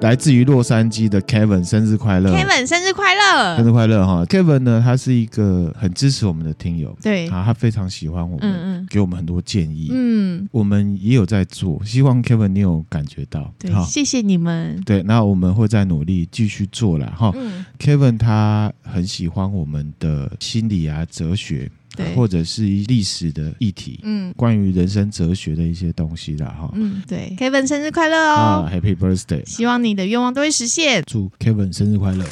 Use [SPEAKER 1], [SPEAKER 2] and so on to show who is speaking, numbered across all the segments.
[SPEAKER 1] 来自于洛杉矶的 Kevin，生日快乐
[SPEAKER 2] ！Kevin，生日快乐！
[SPEAKER 1] 生日快乐哈！Kevin 呢，他是一个很支持我们的听友，
[SPEAKER 2] 对
[SPEAKER 1] 啊，他非常喜欢我们，嗯嗯，给我们很多建议，
[SPEAKER 2] 嗯，
[SPEAKER 1] 我们也有在做，希望 Kevin 你有感觉到，
[SPEAKER 2] 对，谢谢你们，
[SPEAKER 1] 对，那我们会再努力继续做了哈。嗯，Kevin 他很喜欢我们的心理啊，哲学。对，或者是一历史的议题，嗯，关于人生哲学的一些东西啦，哈，
[SPEAKER 2] 嗯，对，Kevin 生日快乐哦
[SPEAKER 1] ，Happy Birthday，
[SPEAKER 2] 希望你的愿望都会实现，
[SPEAKER 1] 祝 Kevin 生日快乐。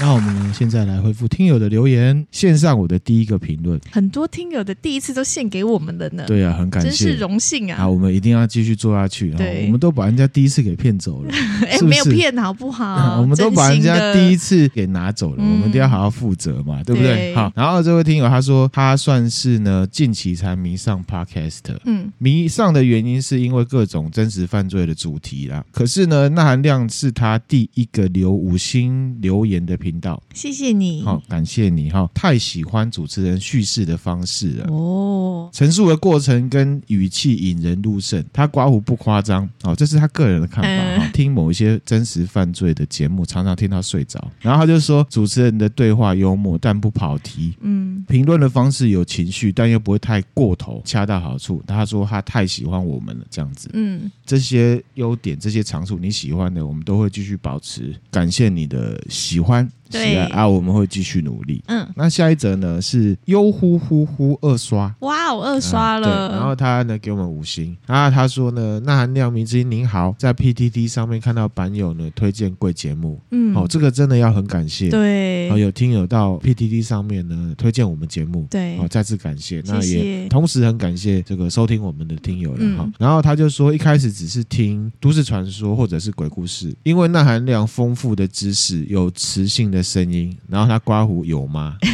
[SPEAKER 1] 那我们呢？现在来回复听友的留言，献上我的第一个评论。
[SPEAKER 2] 很多听友的第一次都献给我们了呢。
[SPEAKER 1] 对啊，很感谢，
[SPEAKER 2] 真是荣幸啊！
[SPEAKER 1] 好，我们一定要继续做下去。
[SPEAKER 2] 对，
[SPEAKER 1] 我们都把人家第一次给骗走了，
[SPEAKER 2] 哎，没有骗好不好？
[SPEAKER 1] 我们都把人家第一次给拿走了，我们一定要好好负责嘛，对不对？好，然后这位听友他说，他算是呢近期才迷上 Podcast，嗯，迷上的原因是因为各种真实犯罪的主题啦。可是呢，那含量是他第一个留五星留言的频道，
[SPEAKER 2] 谢谢。你
[SPEAKER 1] 好，感谢你哈，太喜欢主持人叙事的方式了哦，陈述的过程跟语气引人入胜，他刮胡不夸张哦，这是他个人的看法哈。听某一些真实犯罪的节目，常常听他睡着，然后他就说主持人的对话幽默，但不跑题，嗯，评论的方式有情绪，但又不会太过头，恰到好处。他说他太喜欢我们了，这样子，嗯，这些优点，这些长处你喜欢的，我们都会继续保持。感谢你的喜欢。对啊，我们会继续努力。嗯，那下一则呢是优呼呼呼二刷，
[SPEAKER 2] 哇，哦二刷了。
[SPEAKER 1] 对，然后他呢给我们五星，然后他说呢，那含量明之音您好，在 PTT 上面看到版友呢推荐贵节目，嗯，哦，这个真的要很感谢。
[SPEAKER 2] 对，
[SPEAKER 1] 哦，有听友到 PTT 上面呢推荐我们节目，
[SPEAKER 2] 对，
[SPEAKER 1] 哦，再次感谢。那也同时很感谢这个收听我们的听友了哈。然后他就说，一开始只是听都市传说或者是鬼故事，因为那含量丰富的知识，有磁性的。声音，然后他刮胡有吗？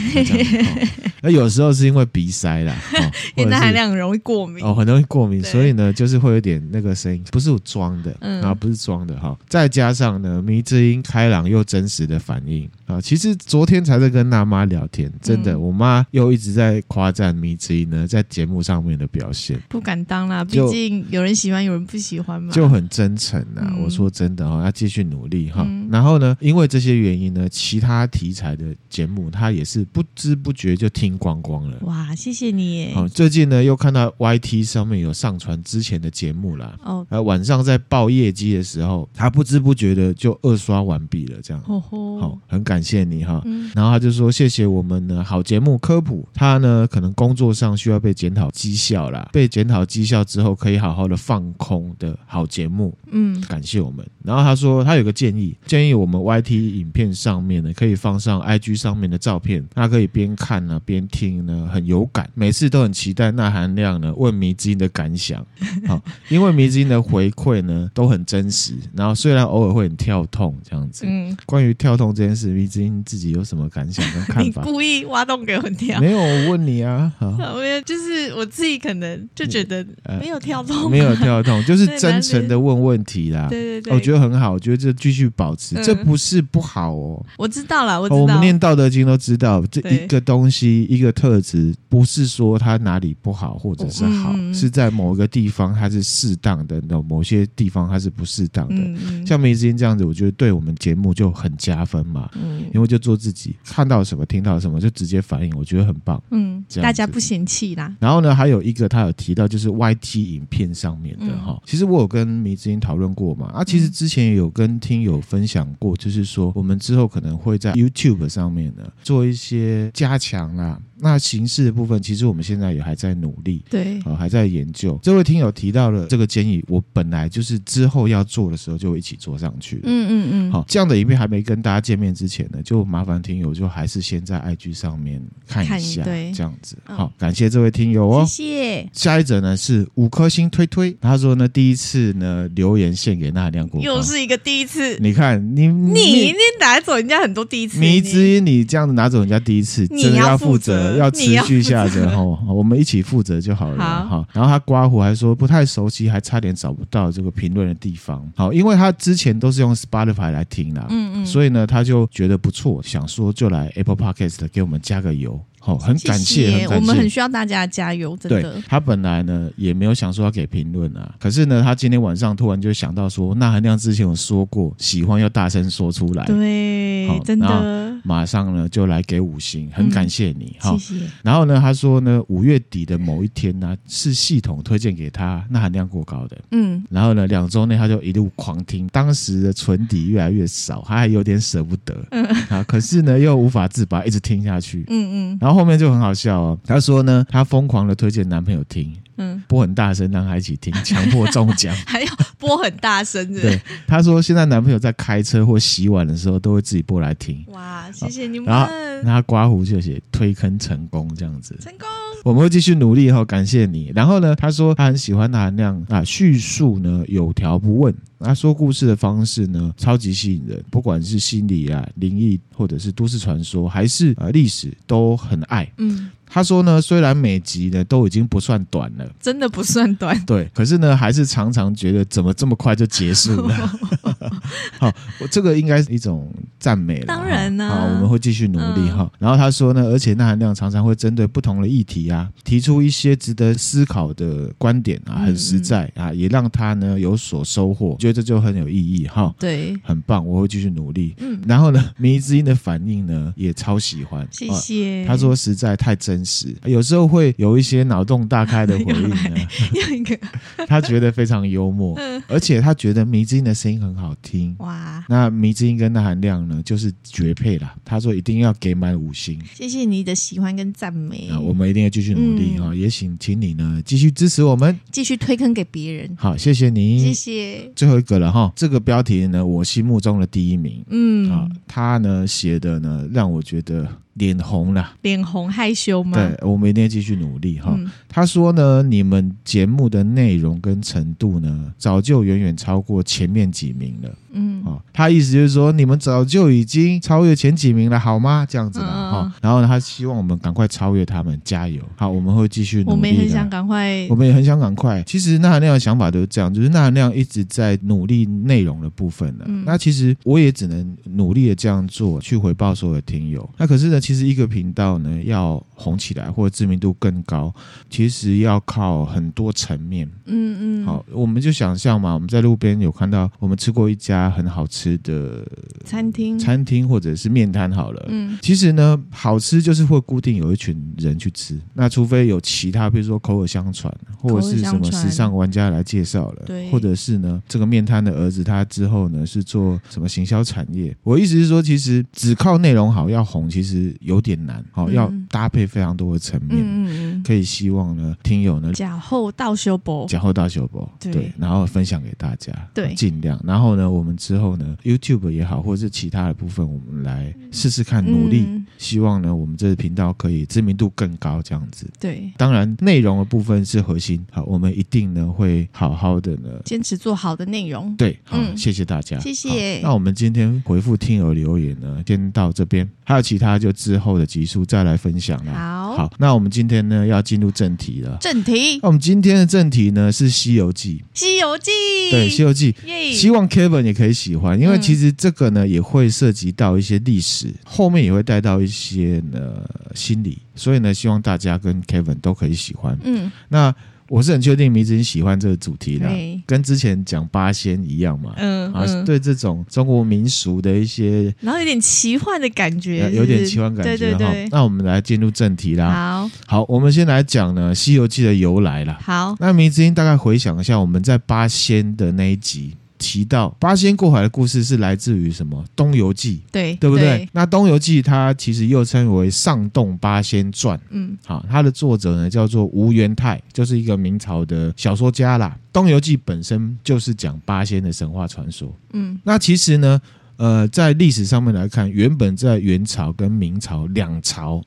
[SPEAKER 1] 那、哦、有时候是因为鼻塞啦，哦、
[SPEAKER 2] 因为含量很容易过敏
[SPEAKER 1] 哦，很容易过敏，所以呢，就是会有点那个声音，不是我装的，嗯、然后不是装的哈、哦。再加上呢，迷之音开朗又真实的反应啊、哦，其实昨天才在跟娜妈聊天，真的，嗯、我妈又一直在夸赞迷之音呢，在节目上面的表现，
[SPEAKER 2] 不敢当啦，毕竟有人喜欢，有人不喜欢嘛，
[SPEAKER 1] 就很真诚呐。嗯、我说真的哈、哦，要继续努力哈。然后呢，因为这些原因呢，其他题材的节目，他也是不知不觉就听光光了。
[SPEAKER 2] 哇，谢谢你耶！
[SPEAKER 1] 哦，最近呢又看到 YT 上面有上传之前的节目啦。哦，呃，晚上在报业绩的时候，他不知不觉的就二刷完毕了，这样。哦吼，好，很感谢你哈。嗯，然后他就说谢谢我们呢好节目科普，他呢可能工作上需要被检讨绩效啦，被检讨绩效之后可以好好的放空的好节目。嗯，感谢我们。然后他说他有个建议，建议我们 YT 影片上面呢可以放上 IG 上面的照片，那可以边看呢边听呢，很有感。每次都很期待那含量呢问迷之音的感想，好，因为迷之音的回馈呢都很真实。然后虽然偶尔会很跳痛这样子，嗯，关于跳痛这件事，迷之音自己有什么感想跟看法？
[SPEAKER 2] 你故意挖洞给我跳？
[SPEAKER 1] 没有，我问你啊，好，
[SPEAKER 2] 没有，就是我自己可能就觉得没有跳痛，
[SPEAKER 1] 没有跳痛，就是真诚的问问题啦。对对对，我觉得很好，我觉得这继续保持，这不是不好哦。
[SPEAKER 2] 我知道了，我知道。
[SPEAKER 1] 我们念道德经都知道，这一个东西一个特质，不是说它哪里不好或者是好，是在某一个地方它是适当的，那某些地方它是不适当的。像梅之音这样子，我觉得对我们节目就很加分嘛。因为就做自己，看到什么听到什么就直接反应，我觉得很棒。嗯，
[SPEAKER 2] 大家不嫌弃啦。
[SPEAKER 1] 然后呢，还有一个他有提到就是 YT 影片上面的哈，其实我有跟梅之音讨论过嘛。啊，其实之前也有跟听友分享过，就是说我们之后可能会在 YouTube 上面呢做一些加强啦。那形式的部分，其实我们现在也还在努力，
[SPEAKER 2] 对，
[SPEAKER 1] 啊，还在研究。这位听友提到了这个建议，我本来就是之后要做的时候就一起做上去。
[SPEAKER 2] 嗯嗯嗯。
[SPEAKER 1] 好，这样的影片还没跟大家见面之前呢，就麻烦听友就还是先在 IG 上面看一下，对，这样子。好，感谢这位听友哦，
[SPEAKER 2] 谢谢。
[SPEAKER 1] 下一则呢是五颗星推推，他说呢第一次呢留言献给那亮国，
[SPEAKER 2] 又是一个第一次。
[SPEAKER 1] 你看你你
[SPEAKER 2] 你拿走人家很多第一次，
[SPEAKER 1] 迷之音你这样子拿走人家第一次，真的要负责，要持续下然后，我们一起负责就好了哈。然后他刮胡还说不太熟悉，还差点找不到这个评论的地方。好，因为他之前都是用 Spotify 来听啦，嗯嗯，所以呢他就觉得不错，想说就来 Apple Podcast 给我们加个油。哦，很感谢，谢谢很感谢，
[SPEAKER 2] 我们很需要大家加油，真的。
[SPEAKER 1] 对，他本来呢也没有想说要给评论啊，可是呢，他今天晚上突然就想到说，那含量之前有说过，喜欢要大声说出来，
[SPEAKER 2] 对，好真的。
[SPEAKER 1] 马上呢就来给五星，很感谢你，哈、嗯，谢谢。然后呢，他说呢，五月底的某一天呢，是系统推荐给他，那含量过高的，嗯。然后呢，两周内他就一路狂听，当时的存底越来越少，他还有点舍不得，嗯啊，可是呢又无法自拔，一直听下去，嗯嗯。然后后面就很好笑哦，她说呢，她疯狂的推荐男朋友听。嗯，播很大声，让他一起听，强迫中奖，
[SPEAKER 2] 还要播很大声的。
[SPEAKER 1] 对，她说现在男朋友在开车或洗碗的时候，都会自己播来听。
[SPEAKER 2] 哇，谢谢你们。
[SPEAKER 1] 然后他刮胡就写推坑成功这样子，
[SPEAKER 2] 成功。
[SPEAKER 1] 我们会继续努力哈，感谢你。然后呢，他说他很喜欢钠含量啊，叙述呢有条不紊，他说故事的方式呢超级吸引人，不管是心理啊、灵异或者是都市传说，还是呃历史，都很爱。嗯。他说呢，虽然每集呢都已经不算短了，
[SPEAKER 2] 真的不算短，
[SPEAKER 1] 对，可是呢，还是常常觉得怎么这么快就结束了。好，这个应该是一种赞美了。
[SPEAKER 2] 当然呢，
[SPEAKER 1] 好，我们会继续努力哈。嗯、然后他说呢，而且那含量常常会针对不同的议题啊，提出一些值得思考的观点啊，很实在啊，也让他呢有所收获，觉得这就很有意义哈。
[SPEAKER 2] 对，
[SPEAKER 1] 很棒，我会继续努力。嗯，然后呢，迷之音的反应呢也超喜欢，
[SPEAKER 2] 谢谢。
[SPEAKER 1] 他说实在太真实，有时候会有一些脑洞大开的回应呢。他觉得非常幽默，而且他觉得迷之音的声音很好听。哇，那迷之音跟那含量呢，就是绝配啦。他说一定要给满五星，
[SPEAKER 2] 谢谢你的喜欢跟赞美。
[SPEAKER 1] 啊，我们一定要继续努力啊，嗯、也请请你呢继续支持我们，
[SPEAKER 2] 继续推坑给别人。
[SPEAKER 1] 好，谢谢你，
[SPEAKER 2] 谢谢。
[SPEAKER 1] 最后一个了哈，这个标题呢，我心目中的第一名。嗯，啊，他呢写的呢，让我觉得。脸红了，
[SPEAKER 2] 脸红害羞吗？
[SPEAKER 1] 对，我们一定要继续努力哈。嗯、他说呢，你们节目的内容跟程度呢，早就远远超过前面几名了。嗯，哦，他意思就是说，你们早就已经超越前几名了，好吗？这样子的哈。嗯、然后呢，他希望我们赶快超越他们，加油！好，我们会继续努力。我们
[SPEAKER 2] 也很想赶快，
[SPEAKER 1] 我们也很想赶快。其实那含量的想法都是这样，就是那含量一直在努力内容的部分呢。嗯、那其实我也只能努力的这样做，去回报所有的听友。那可是呢，其实一个频道呢，要红起来或者知名度更高，其实要靠很多层面。嗯嗯。好，我们就想象嘛，我们在路边有看到，我们吃过一家很好吃的
[SPEAKER 2] 餐厅，
[SPEAKER 1] 餐厅或者是面摊好了。嗯。其实呢，好吃就是会固定有一群人去吃。那除非有其他，比如说口耳相传，或者是什么时尚玩家来介绍了，对，或者是呢，这个面摊的儿子他之后呢是做什么行销产业。我意思是说，其实只靠内容好要红。其实有点难，好，要搭配非常多的层面，嗯，可以希望呢，听友呢，
[SPEAKER 2] 假后到修博，
[SPEAKER 1] 假后到修博，对，然后分享给大家，对，尽量，然后呢，我们之后呢，YouTube 也好，或者是其他的部分，我们来试试看，努力，希望呢，我们这个频道可以知名度更高，这样子，
[SPEAKER 2] 对，
[SPEAKER 1] 当然内容的部分是核心，好，我们一定呢会好好的呢，
[SPEAKER 2] 坚持做好的内容，
[SPEAKER 1] 对，好，谢谢大家，
[SPEAKER 2] 谢谢，
[SPEAKER 1] 那我们今天回复听友留言呢，先到这边，还有其他就之后的。集数再来分享了。好，好，那我们今天呢要进入正题了。
[SPEAKER 2] 正题，
[SPEAKER 1] 那我们今天的正题呢是《西游记》。
[SPEAKER 2] 《西游记》
[SPEAKER 1] 对，《西游记》耶，希望 Kevin 也可以喜欢，因为其实这个呢也会涉及到一些历史，后面也会带到一些呢心理，所以呢希望大家跟 Kevin 都可以喜欢。嗯，那。我是很确定迷之音喜欢这个主题的，跟之前讲八仙一样嘛。嗯，啊，对这种中国民俗的一些，
[SPEAKER 2] 然后有点奇幻的感觉
[SPEAKER 1] 有点奇幻感觉。对对对，那我们来进入正题啦。
[SPEAKER 2] 好，
[SPEAKER 1] 好，我们先来讲呢《西游记》的由来啦。
[SPEAKER 2] 好，
[SPEAKER 1] 那迷之音大概回想一下，我们在八仙的那一集。提到八仙过海的故事是来自于什么《东游记》，
[SPEAKER 2] 对
[SPEAKER 1] 对不对？对那《东游记》它其实又称为《上洞八仙传》。嗯，好，它的作者呢叫做吴元泰，就是一个明朝的小说家啦。《东游记》本身就是讲八仙的神话传说。嗯，那其实呢，呃，在历史上面来看，原本在元朝跟明朝两朝。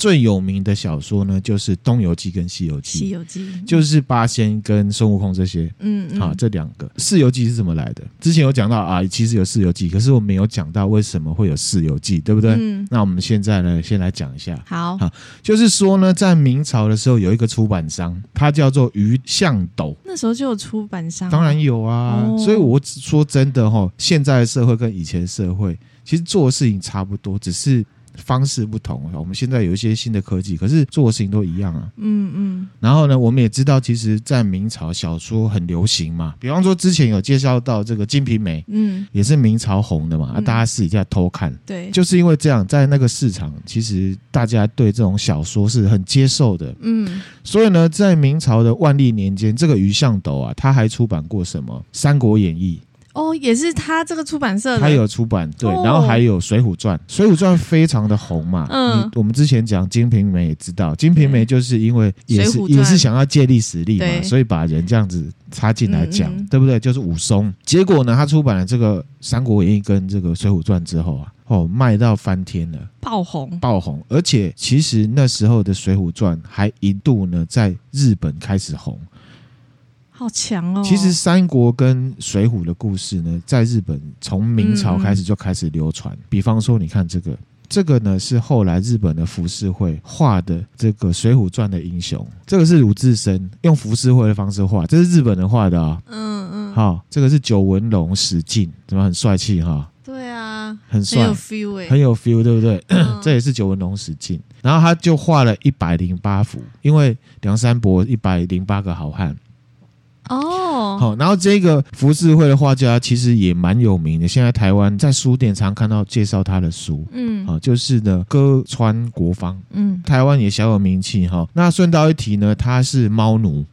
[SPEAKER 1] 最有名的小说呢，就是《东游记》跟《西游记》。西游记就是八仙跟孙悟空这些，嗯，嗯，好，这两个。《四游记》是怎么来的？之前有讲到啊，其实有《四游记》，可是我没有讲到为什么会有《四游记》，对不对？嗯。那我们现在呢，先来讲一下。
[SPEAKER 2] 好，好，
[SPEAKER 1] 就是说呢，在明朝的时候，有一个出版商，他叫做余向斗。
[SPEAKER 2] 那时候就有出版商，
[SPEAKER 1] 当然有啊。哦、所以我说真的哈，现在的社会跟以前的社会，其实做的事情差不多，只是。方式不同，我们现在有一些新的科技，可是做的事情都一样啊。嗯嗯。然后呢，我们也知道，其实，在明朝小说很流行嘛。比方说，之前有介绍到这个《金瓶梅》，嗯，也是明朝红的嘛。啊，大家私底下偷看，对，就是因为这样，在那个市场，其实大家对这种小说是很接受的。嗯。所以呢，在明朝的万历年间，这个余向斗啊，他还出版过什么《三国演义》。
[SPEAKER 2] 哦，也是他这个出版社的，
[SPEAKER 1] 他有出版对，然后还有《水浒传》，《水浒传》非常的红嘛。嗯，我们之前讲《金瓶梅》也知道，《金瓶梅》就是因为也是也是想要借力使力嘛，所以把人这样子插进来讲，嗯嗯对不对？就是武松。结果呢，他出版了这个《三国演义》跟这个《水浒传》之后啊，哦，卖到翻天了，
[SPEAKER 2] 爆红，
[SPEAKER 1] 爆红。而且其实那时候的《水浒传》还一度呢在日本开始红。
[SPEAKER 2] 好强哦！
[SPEAKER 1] 其实三国跟水浒的故事呢，在日本从明朝开始就开始流传。嗯、比方说，你看这个，这个呢是后来日本的浮世绘画的这个《水浒传》的英雄，这个是鲁智深用浮世绘的方式画，这是日本人画的啊、哦。嗯嗯。好，这个是九纹龙史进，怎么很帅气哈？
[SPEAKER 2] 对啊，
[SPEAKER 1] 很帅，
[SPEAKER 2] 很有 feel 哎，
[SPEAKER 1] 很有 feel，对不对？嗯、这也是九纹龙史进，然后他就画了一百零八幅，因为梁山伯一百零八个好汉。
[SPEAKER 2] 哦，
[SPEAKER 1] 好，然后这个浮世绘的画家其实也蛮有名的，现在台湾在书店常看到介绍他的书，嗯，好，就是呢歌川国芳，嗯，台湾也小有名气哈。那顺道一提呢，他是猫奴，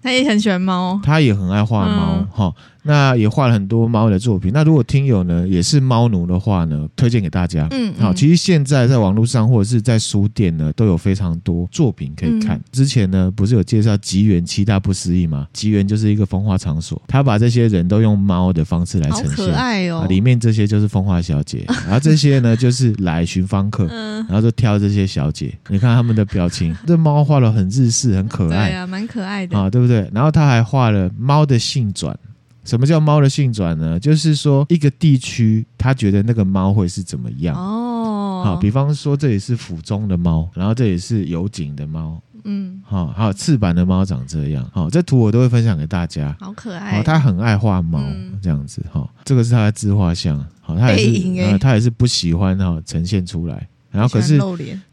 [SPEAKER 2] 他也很喜欢猫，
[SPEAKER 1] 他也很爱画猫，哈、嗯。那也画了很多猫的作品。那如果听友呢也是猫奴的话呢，推荐给大家。嗯，好，其实现在在网络上或者是在书店呢，都有非常多作品可以看。嗯、之前呢不是有介绍吉原七大不思议吗？吉原就是一个风化场所，他把这些人都用猫的方式来呈现，
[SPEAKER 2] 好可爱哦。
[SPEAKER 1] 里面这些就是风化小姐，然后这些呢就是来寻芳客，嗯，然后就挑这些小姐。你看他们的表情，这猫画的很日式，很可爱，
[SPEAKER 2] 对啊，蛮可爱的
[SPEAKER 1] 啊，对不对？然后他还画了猫的性转。什么叫猫的性转呢？就是说一个地区，他觉得那个猫会是怎么样哦。好，比方说这里是府中的猫，然后这里是有井的猫，嗯，好，还有赤坂的猫长这样。好，这图我都会分享给大家。
[SPEAKER 2] 好可爱。好，
[SPEAKER 1] 他很爱画猫，嗯、这样子。哈，这个是他的自画像。好，他也是，呃、他也是不喜欢哈呈现出来。然后可是，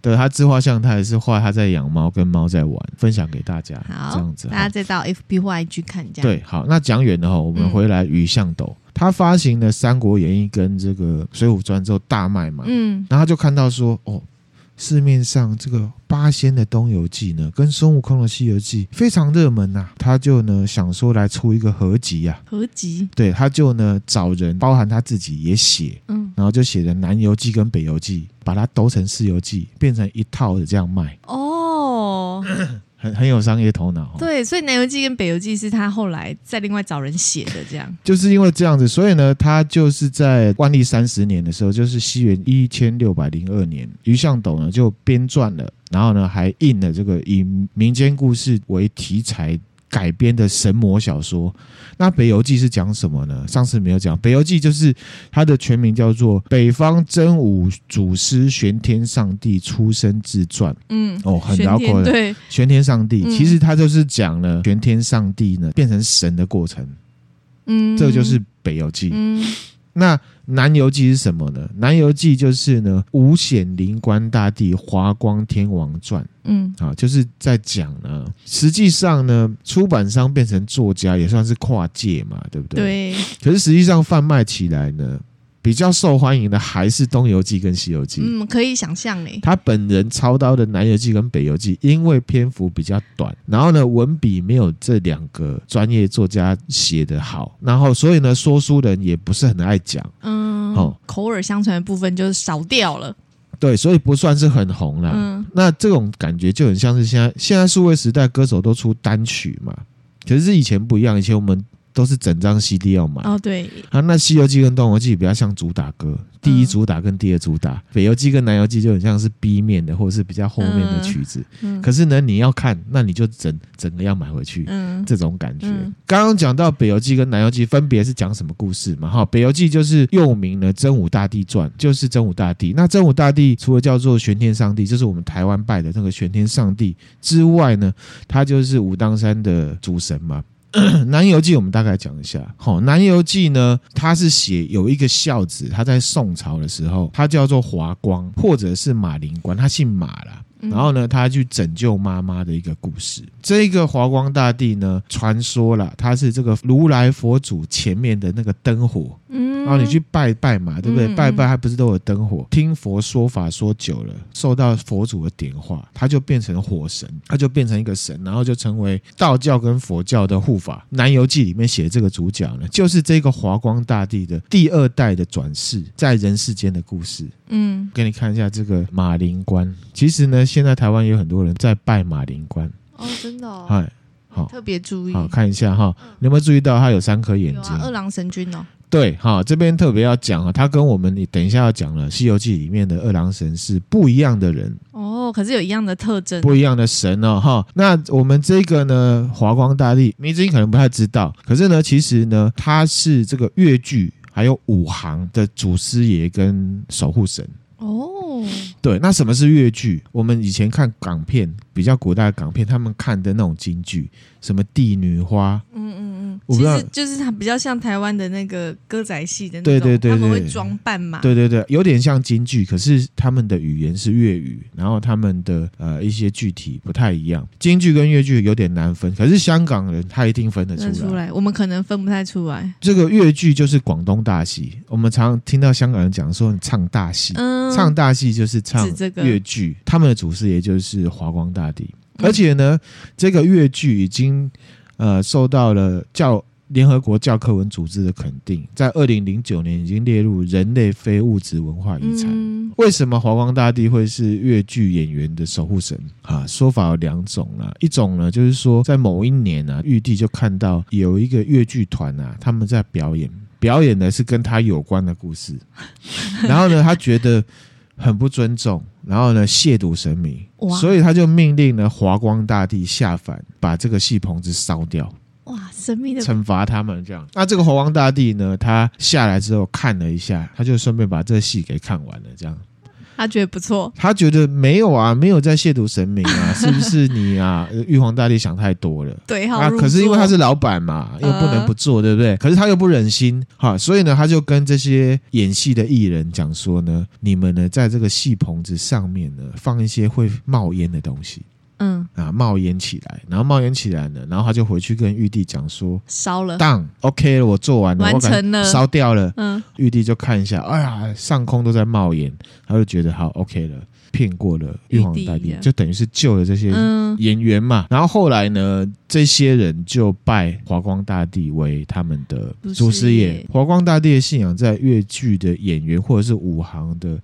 [SPEAKER 1] 对他自画像，他也是画他在养猫，跟猫在玩，分享给大家。好，这样子，
[SPEAKER 2] 大家再到 FB 或 IG 看一下。
[SPEAKER 1] 对，好，那讲远了哈，我们回来余向斗，嗯、他发行了《三国演义》跟这个《水浒传》之后大卖嘛，嗯，然后他就看到说，哦。市面上这个八仙的《东游记》呢，跟孙悟空的《西游记》非常热门呐、啊，他就呢想说来出一个合集呀、
[SPEAKER 2] 啊，合集，
[SPEAKER 1] 对，他就呢找人，包含他自己也写，嗯，然后就写的《南游记》跟《北游记》，把它都成《四游记》，变成一套的这样卖。哦。很很有商业头脑，
[SPEAKER 2] 对，所以《南游记》跟《北游记》是他后来再另外找人写的，这样。
[SPEAKER 1] 就是因为这样子，所以呢，他就是在万历三十年的时候，就是西元一千六百零二年，余向斗呢就编撰了，然后呢还印了这个以民间故事为题材。改编的神魔小说，那《北游记》是讲什么呢？上次没有讲，《北游记》就是它的全名叫做《北方真武祖师玄天上帝出生自传》。嗯，哦，很绕口的。对，玄天上帝，其实它就是讲了玄天上帝呢变成神的过程。嗯，这就是《北游记》。嗯。那南游记是什么呢？南游记就是呢，五显灵官大帝华光天王传。嗯，啊，就是在讲呢。实际上呢，出版商变成作家也算是跨界嘛，对不对？
[SPEAKER 2] 对。
[SPEAKER 1] 可是实际上贩卖起来呢，比较受欢迎的还是《东游记》跟《西游记》。
[SPEAKER 2] 嗯，可以想象诶。
[SPEAKER 1] 他本人操刀的《南游记》跟《北游记》，因为篇幅比较短，然后呢，文笔没有这两个专业作家写的好，然后所以呢，说书人也不是很爱讲。嗯，
[SPEAKER 2] 哦，口耳相传的部分就是少掉了。
[SPEAKER 1] 对，所以不算是很红了。嗯，那这种感觉就很像是现在，现在数位时代，歌手都出单曲嘛。可是以前不一样，以前我们。都是整张 CD 要买
[SPEAKER 2] 哦，对
[SPEAKER 1] 啊，那《西游记》跟《东游记》比较像主打歌，第一主打跟第二主打，嗯《北游记》跟《南游记》就很像是 B 面的，或者是比较后面的曲子。嗯，可是呢，你要看，那你就整整个要买回去，嗯，这种感觉。刚刚讲到《北游记》跟《南游记》分别是讲什么故事嘛？哈，《北游记》就是又名了《真武大帝传》，就是真武大帝。那真武大帝除了叫做玄天上帝，就是我们台湾拜的那个玄天上帝之外呢，他就是武当山的主神嘛。南游记我们大概讲一下，好，南游记呢，它是写有一个孝子，他在宋朝的时候，他叫做华光，或者是马灵官，他姓马啦。然后呢，他去拯救妈妈的一个故事。这个华光大帝呢，传说了他是这个如来佛祖前面的那个灯火。嗯，然后你去拜拜嘛，对不对？拜拜还不是都有灯火？听佛说法说久了，受到佛祖的点化，他就变成火神，他就变成一个神，然后就成为道教跟佛教的护法。南游记里面写的这个主角呢，就是这个华光大帝的第二代的转世，在人世间的故事。嗯，给你看一下这个马灵官。其实呢，现在台湾有很多人在拜马灵官。
[SPEAKER 2] 哦，真的哦。
[SPEAKER 1] 嗨，好，
[SPEAKER 2] 特别注意。
[SPEAKER 1] 好，看一下哈，你有没有注意到他有三颗眼睛？
[SPEAKER 2] 二郎神君哦。
[SPEAKER 1] 对，哈，这边特别要讲啊，他跟我们你等一下要讲了《西游记》里面的二郎神是不一样的人。
[SPEAKER 2] 哦，可是有一样的特征，
[SPEAKER 1] 不一样的神哦，哈。那我们这个呢，华光大帝，迷之音可能不太知道，可是呢，其实呢，他是这个越剧。还有五行的祖师爷跟守护神。哦，对，那什么是越剧？我们以前看港片，比较古代的港片，他们看的那种京剧，什么帝女花，嗯嗯嗯。
[SPEAKER 2] 其实就是它比较像台湾的那个歌仔戏的那种，对对对，他们会装扮嘛，
[SPEAKER 1] 对对对，有点像京剧，可是他们的语言是粤语，然后他们的呃一些具体不太一样。京剧跟粤剧有点难分，可是香港人他一定分得出来。
[SPEAKER 2] 出来，我们可能分不太出来。
[SPEAKER 1] 这个粤剧就是广东大戏，我们常常听到香港人讲说你唱大戏，嗯，唱大戏就是唱粤剧，他们的祖师爷就是华光大帝，而且呢，这个粤剧已经。呃，受到了教联合国教科文组织的肯定，在二零零九年已经列入人类非物质文化遗产。嗯、为什么华光大帝会是粤剧演员的守护神啊？说法有两种啊，一种呢就是说，在某一年啊，玉帝就看到有一个粤剧团啊，他们在表演，表演的是跟他有关的故事，然后呢，他觉得很不尊重。然后呢，亵渎神明，哇所以他就命令呢华光大帝下凡，把这个戏棚子烧掉。
[SPEAKER 2] 哇，神秘的
[SPEAKER 1] 惩罚他们这样。那这个华光大帝呢，他下来之后看了一下，他就顺便把这个戏给看完了，这样。
[SPEAKER 2] 他觉得不错，
[SPEAKER 1] 他觉得没有啊，没有在亵渎神明啊，是不是你啊？玉皇大帝想太多了。
[SPEAKER 2] 对，
[SPEAKER 1] 啊，可是因为他是老板嘛，又不能不做，对不对？可是他又不忍心，哈，所以呢，他就跟这些演戏的艺人讲说呢，你们呢，在这个戏棚子上面呢，放一些会冒烟的东西。嗯啊，冒烟起来，然后冒烟起来了，然后他就回去跟玉帝讲说，
[SPEAKER 2] 烧了，
[SPEAKER 1] 当 OK 了，我做完了，
[SPEAKER 2] 完成了，
[SPEAKER 1] 烧掉了。嗯，玉帝就看一下，哎呀，上空都在冒烟，他就觉得好 OK 了，骗过了玉皇大帝，就等于是救了这些演员嘛。嗯、然后后来呢，这些人就拜华光大帝为他们的祖师爷。华光大帝的信仰在粤剧的演员或者是武行的。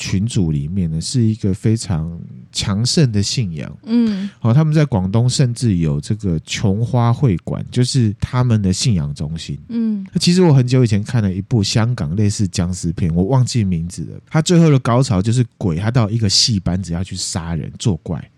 [SPEAKER 1] 群组里面呢，是一个非常强盛的信仰。嗯，好，他们在广东甚至有这个琼花会馆，就是他们的信仰中心。嗯，其实我很久以前看了一部香港类似僵尸片，我忘记名字了。他最后的高潮就是鬼，他到一个戏班子要去杀人作怪，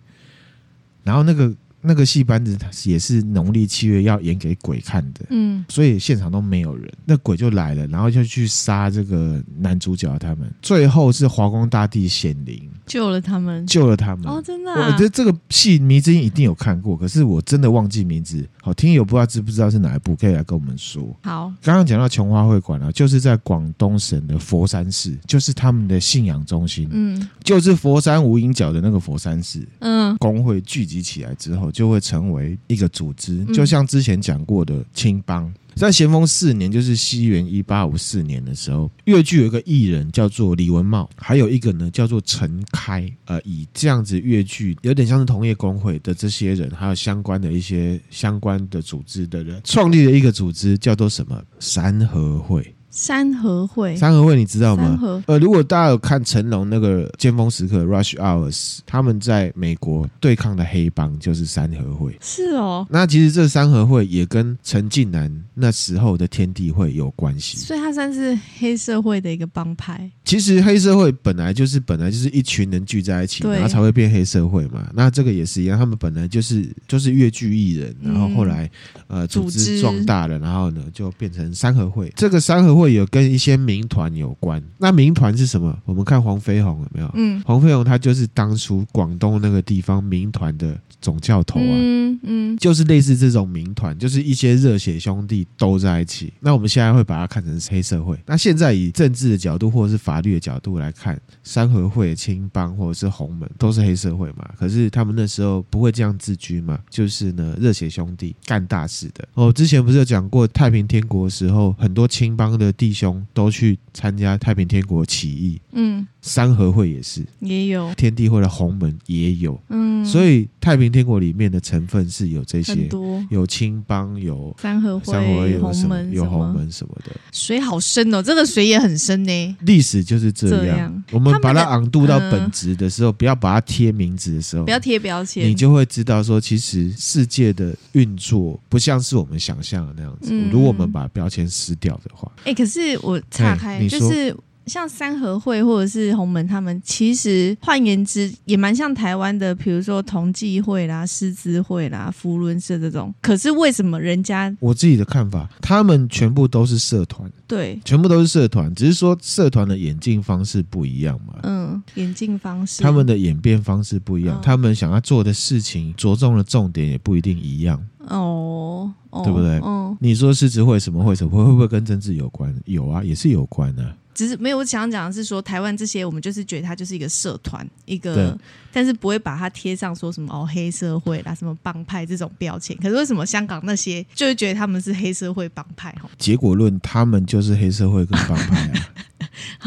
[SPEAKER 1] 然后那个。那个戏班子也是农历七月要演给鬼看的，嗯，所以现场都没有人，那鬼就来了，然后就去杀这个男主角他们，最后是华光大帝显灵。
[SPEAKER 2] 救了他们，
[SPEAKER 1] 救了他们
[SPEAKER 2] 哦，真的、啊。
[SPEAKER 1] 我觉得这个戏迷之音一定有看过，可是我真的忘记名字。好，听友不知道知不知道是哪一部，可以来跟我们说。
[SPEAKER 2] 好，
[SPEAKER 1] 刚刚讲到琼花会馆啊，就是在广东省的佛山市，就是他们的信仰中心。嗯，就是佛山无影脚的那个佛山市。嗯，工会聚集起来之后，就会成为一个组织，就像之前讲过的青帮。在咸丰四年，就是西元一八五四年的时候，粤剧有一个艺人叫做李文茂，还有一个呢叫做陈开，呃，以这样子粤剧有点像是同业公会的这些人，还有相关的一些相关的组织的人，创立了一个组织，叫做什么三合会。
[SPEAKER 2] 三合会，
[SPEAKER 1] 三合会你知道
[SPEAKER 2] 吗？
[SPEAKER 1] 呃，如果大家有看成龙那个尖峰时刻 （Rush Hours），他们在美国对抗的黑帮就是三合会。
[SPEAKER 2] 是哦，
[SPEAKER 1] 那其实这三合会也跟陈近南那时候的天地会有关系，
[SPEAKER 2] 所以它算是黑社会的一个帮派。
[SPEAKER 1] 其实黑社会本来就是本来就是一群人聚在一起，然后才会变黑社会嘛。那这个也是一样，他们本来就是就是越剧艺人，然后后来、嗯、呃组织壮大了，然后呢就变成三合会。这个三合会。会有跟一些民团有关，那民团是什么？我们看黄飞鸿有没有？嗯，黄飞鸿他就是当初广东那个地方民团的总教头啊，嗯嗯，就是类似这种民团，就是一些热血兄弟都在一起。那我们现在会把它看成是黑社会。那现在以政治的角度或者是法律的角度来看，三合会、青帮或者是洪门都是黑社会嘛？可是他们那时候不会这样自居嘛？就是呢，热血兄弟干大事的。哦，之前不是有讲过太平天国的时候，很多青帮的。弟兄都去参加太平天国起义，嗯，三合会也是，
[SPEAKER 2] 也有
[SPEAKER 1] 天地会的洪门也有，嗯，所以太平天国里面的成分是有这些，有青帮，有
[SPEAKER 2] 三合会，
[SPEAKER 1] 三合会有什
[SPEAKER 2] 么，
[SPEAKER 1] 有红门什么的，
[SPEAKER 2] 水好深哦，这个水也很深呢。
[SPEAKER 1] 历史就是这样，我们把它昂度到本质的时候，不要把它贴名字的时候，
[SPEAKER 2] 不要贴标签，
[SPEAKER 1] 你就会知道说，其实世界的运作不像是我们想象的那样子。嗯、如果我们把标签撕掉的话，
[SPEAKER 2] 哎、欸，可是。我岔开，就是像三合会或者是洪门，他们其实换言之也蛮像台湾的，比如说同济会啦、狮子会啦、福伦社这种。可是为什么人家？
[SPEAKER 1] 我自己的看法，他们全部都是社团，
[SPEAKER 2] 对，
[SPEAKER 1] 全部都是社团，只是说社团的演进方式不一样嘛。
[SPEAKER 2] 嗯，演进方式，
[SPEAKER 1] 他们的演变方式不一样，嗯、他们想要做的事情着重的重点也不一定一样。
[SPEAKER 2] 哦。
[SPEAKER 1] 对不对？嗯，你说狮子会什么会什么会会不会跟政治有关？有啊，也是有关的、啊。
[SPEAKER 2] 只是没有我想讲的是说，台湾这些我们就是觉得它就是一个社团，一个，但是不会把它贴上说什么哦黑社会啦、什么帮派这种标签。可是为什么香港那些就会觉得他们是黑社会帮派？哈，
[SPEAKER 1] 结果论，他们就是黑社会跟帮派啊。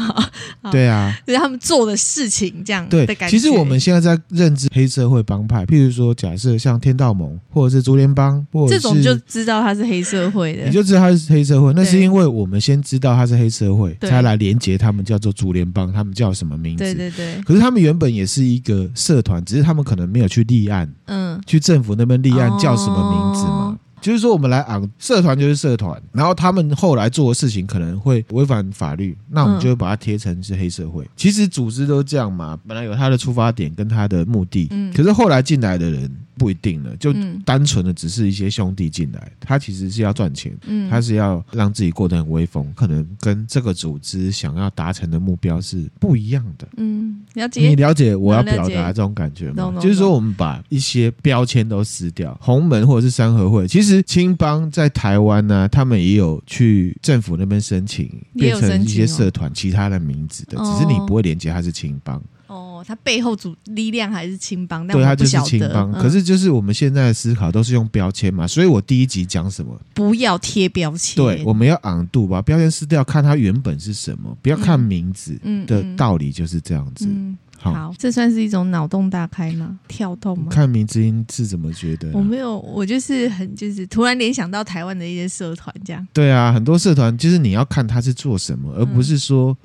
[SPEAKER 1] 对啊，
[SPEAKER 2] 就是他们做的事情这样的感觉。
[SPEAKER 1] 其实我们现在在认知黑社会帮派，譬如说，假设像天道盟或者是竹联帮，或者是
[SPEAKER 2] 这种就知道他是黑社会的，
[SPEAKER 1] 你就知道他是黑社会。那是因为我们先知道他是黑社会，才来连接他们叫做竹联帮，他们叫什么名字？
[SPEAKER 2] 对对对。
[SPEAKER 1] 可是他们原本也是一个社团，只是他们可能没有去立案，嗯，去政府那边立案叫什么名字嘛？就是说，我们来昂社团就是社团，然后他们后来做的事情可能会违反法律，那我们就会把它贴成是黑社会。嗯、其实组织都这样嘛，本来有他的出发点跟他的目的，嗯、可是后来进来的人。不一定了，就单纯的只是一些兄弟进来，嗯、他其实是要赚钱，嗯、他是要让自己过得很威风，可能跟这个组织想要达成的目标是不一样的。
[SPEAKER 2] 嗯，了解。
[SPEAKER 1] 你了解我要表达这种感觉吗？就是说，我们把一些标签都撕掉，红门或者是三合会，其实青帮在台湾呢、啊，他们也有去政府那边申请，变成一些社团，其他的名字的，只是你不会连接它是青帮。
[SPEAKER 2] 哦，他背后主力量还是青帮，
[SPEAKER 1] 对，他就是青帮。嗯、可是就是我们现在的思考都是用标签嘛，所以我第一集讲什么？
[SPEAKER 2] 不要贴标签。
[SPEAKER 1] 对，我们要昂度，把标签撕掉，看它原本是什么，不要看名字。嗯，的道理就是这样子。嗯嗯、好，
[SPEAKER 2] 好，这算是一种脑洞大开吗？跳动吗？
[SPEAKER 1] 看名字音是怎么觉得？
[SPEAKER 2] 我没有，我就是很就是突然联想到台湾的一些社团这样。
[SPEAKER 1] 对啊，很多社团就是你要看他是做什么，而不是说、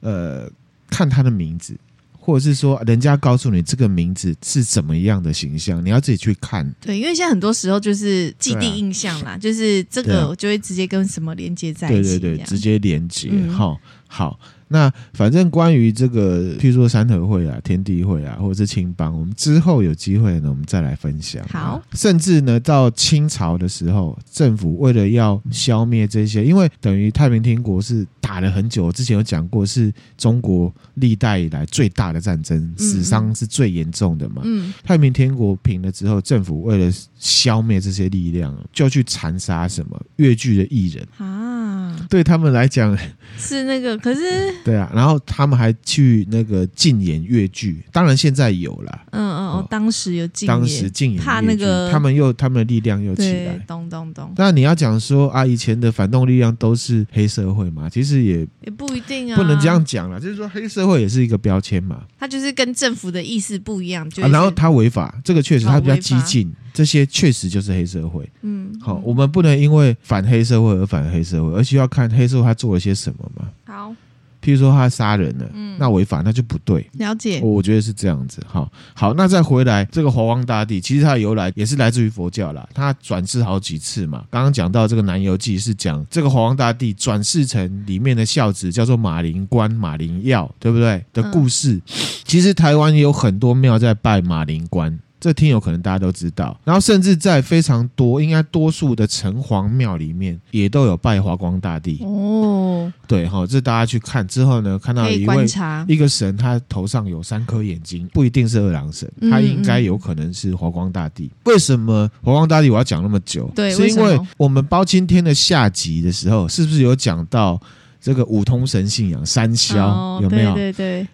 [SPEAKER 1] 嗯、呃看他的名字。或者是说，人家告诉你这个名字是怎么样的形象，你要自己去看。
[SPEAKER 2] 对，因为现在很多时候就是既定印象啦，啊、就是这个就会直接跟什么连接在一起。对对对，
[SPEAKER 1] 直接连接。好、嗯，好。那反正关于这个，譬如说山河会啊、天地会啊，或者是青帮，我们之后有机会呢，我们再来分享。
[SPEAKER 2] 好，
[SPEAKER 1] 甚至呢，到清朝的时候，政府为了要消灭这些，因为等于太平天国是打了很久，之前有讲过，是中国历代以来最大的战争，死伤是最严重的嘛。嗯，太平天国平了之后，政府为了消灭这些力量，就去残杀什么越剧的艺人啊。对他们来讲
[SPEAKER 2] 是那个，可是
[SPEAKER 1] 对啊，然后他们还去那个禁演越剧，当然现在有了，
[SPEAKER 2] 嗯嗯哦，当时有禁，
[SPEAKER 1] 当时禁演，
[SPEAKER 2] 怕那个
[SPEAKER 1] 他们又他们的力量又起来，
[SPEAKER 2] 咚咚咚。
[SPEAKER 1] 那你要讲说啊，以前的反动力量都是黑社会嘛？其实也
[SPEAKER 2] 也不一定啊，
[SPEAKER 1] 不能这样讲了，就是说黑社会也是一个标签嘛，
[SPEAKER 2] 它就是跟政府的意思不一样，就、
[SPEAKER 1] 啊、然后他违法，这个确实他比较激进，这些确实就是黑社会。嗯，好，我们不能因为反黑社会而反黑社会，而且要看黑社会他做了些什么嘛。
[SPEAKER 2] 好。
[SPEAKER 1] 譬如说他杀人了，嗯，那违法那就不对。
[SPEAKER 2] 了解，
[SPEAKER 1] 我觉得是这样子。好，好，那再回来这个华光大帝，其实它的由来也是来自于佛教啦。它转世好几次嘛。刚刚讲到这个《南游记》是讲这个华光大帝转世成里面的孝子叫做马灵官、马灵耀，对不对？的故事。嗯、其实台湾也有很多庙在拜马灵官。这听友可能大家都知道，然后甚至在非常多，应该多数的城隍庙里面也都有拜华光大帝哦。对哈，这大家去看之后呢，看到一位一个神，他头上有三颗眼睛，不一定是二郎神，他应该有可能是华光大帝。嗯嗯。为什么华光大帝我要讲那么久？
[SPEAKER 2] 对，
[SPEAKER 1] 是因为我们包青天的下集的时候，是不是有讲到这个五通神信仰三霄？哦，有没有？
[SPEAKER 2] 对对对。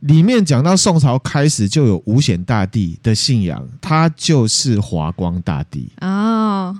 [SPEAKER 1] 里面讲到宋朝开始就有五显大帝的信仰，他就是华光大帝。哦，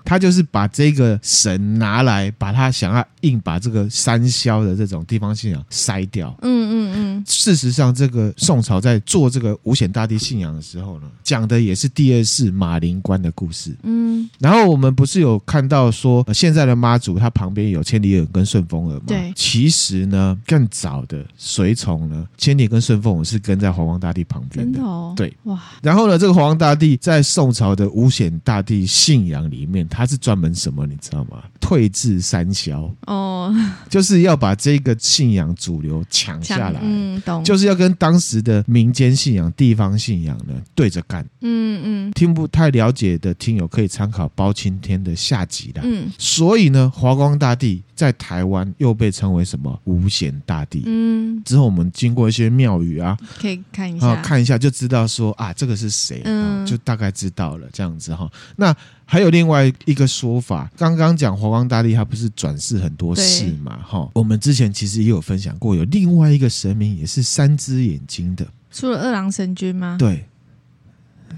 [SPEAKER 1] 他就是把这个神拿来，把他想要硬把这个三霄的这种地方信仰筛掉。嗯嗯嗯。事实上，这个宋朝在做这个五显大帝信仰的时候呢，讲的也是第二世马灵官的故事。嗯。然后我们不是有看到说，现在的妈祖他旁边有千里眼跟顺风耳吗？
[SPEAKER 2] 对。
[SPEAKER 1] 其实呢，更早的随从呢，千里跟顺风。耳是跟在华光大帝旁边的，
[SPEAKER 2] 真的哦，
[SPEAKER 1] 对哇。然后呢，这个华光大帝在宋朝的五显大帝信仰里面，他是专门什么，你知道吗？退至三霄哦，就是要把这个信仰主流抢下来，嗯，懂，就是要跟当时的民间信仰、地方信仰呢对着干，嗯嗯。听不太了解的听友可以参考包青天的下集啦，嗯。所以呢，华光大帝在台湾又被称为什么？五显大帝，嗯。之后我们经过一些庙宇啊，
[SPEAKER 2] 可以看一下，啊，
[SPEAKER 1] 看一下就知道说啊，这个是谁，嗯，就大概知道了这样子哈。那。还有另外一个说法，刚刚讲华光大帝他不是转世很多世嘛？哈，我们之前其实也有分享过，有另外一个神明也是三只眼睛的，
[SPEAKER 2] 除了二郎神君吗？
[SPEAKER 1] 对。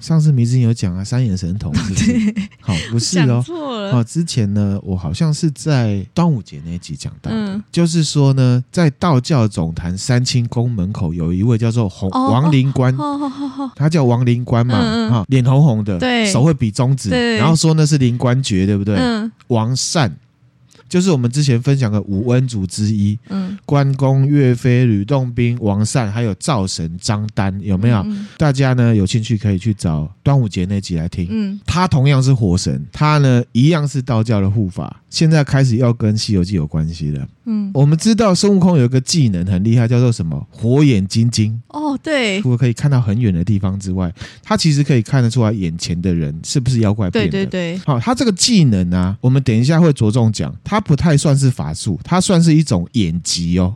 [SPEAKER 1] 上次迷之有讲啊，三眼神童是不是？好，不是哦。错了。好，之前呢，我好像是在端午节那一集讲到的，嗯、就是说呢，在道教总坛三清宫门口有一位叫做红王灵官，他叫王灵官嘛，哈、嗯，脸红红的，对，手会比中指，然后说那是灵官诀，对不对？嗯、王善。就是我们之前分享的五恩主之一，嗯，关公、岳飞、吕洞宾、王善，还有灶神张丹，有没有？嗯、大家呢有兴趣可以去找端午节那集来听。嗯，他同样是火神，他呢一样是道教的护法。现在开始要跟《西游记》有关系了。嗯，我们知道孙悟空有一个技能很厉害，叫做什么？火眼金睛。
[SPEAKER 2] 哦，对，
[SPEAKER 1] 除了可以看到很远的地方之外，他其实可以看得出来眼前的人是不是妖怪变的。
[SPEAKER 2] 对对对。
[SPEAKER 1] 好，他这个技能啊，我们等一下会着重讲。他不太算是法术，它算是一种眼疾哦。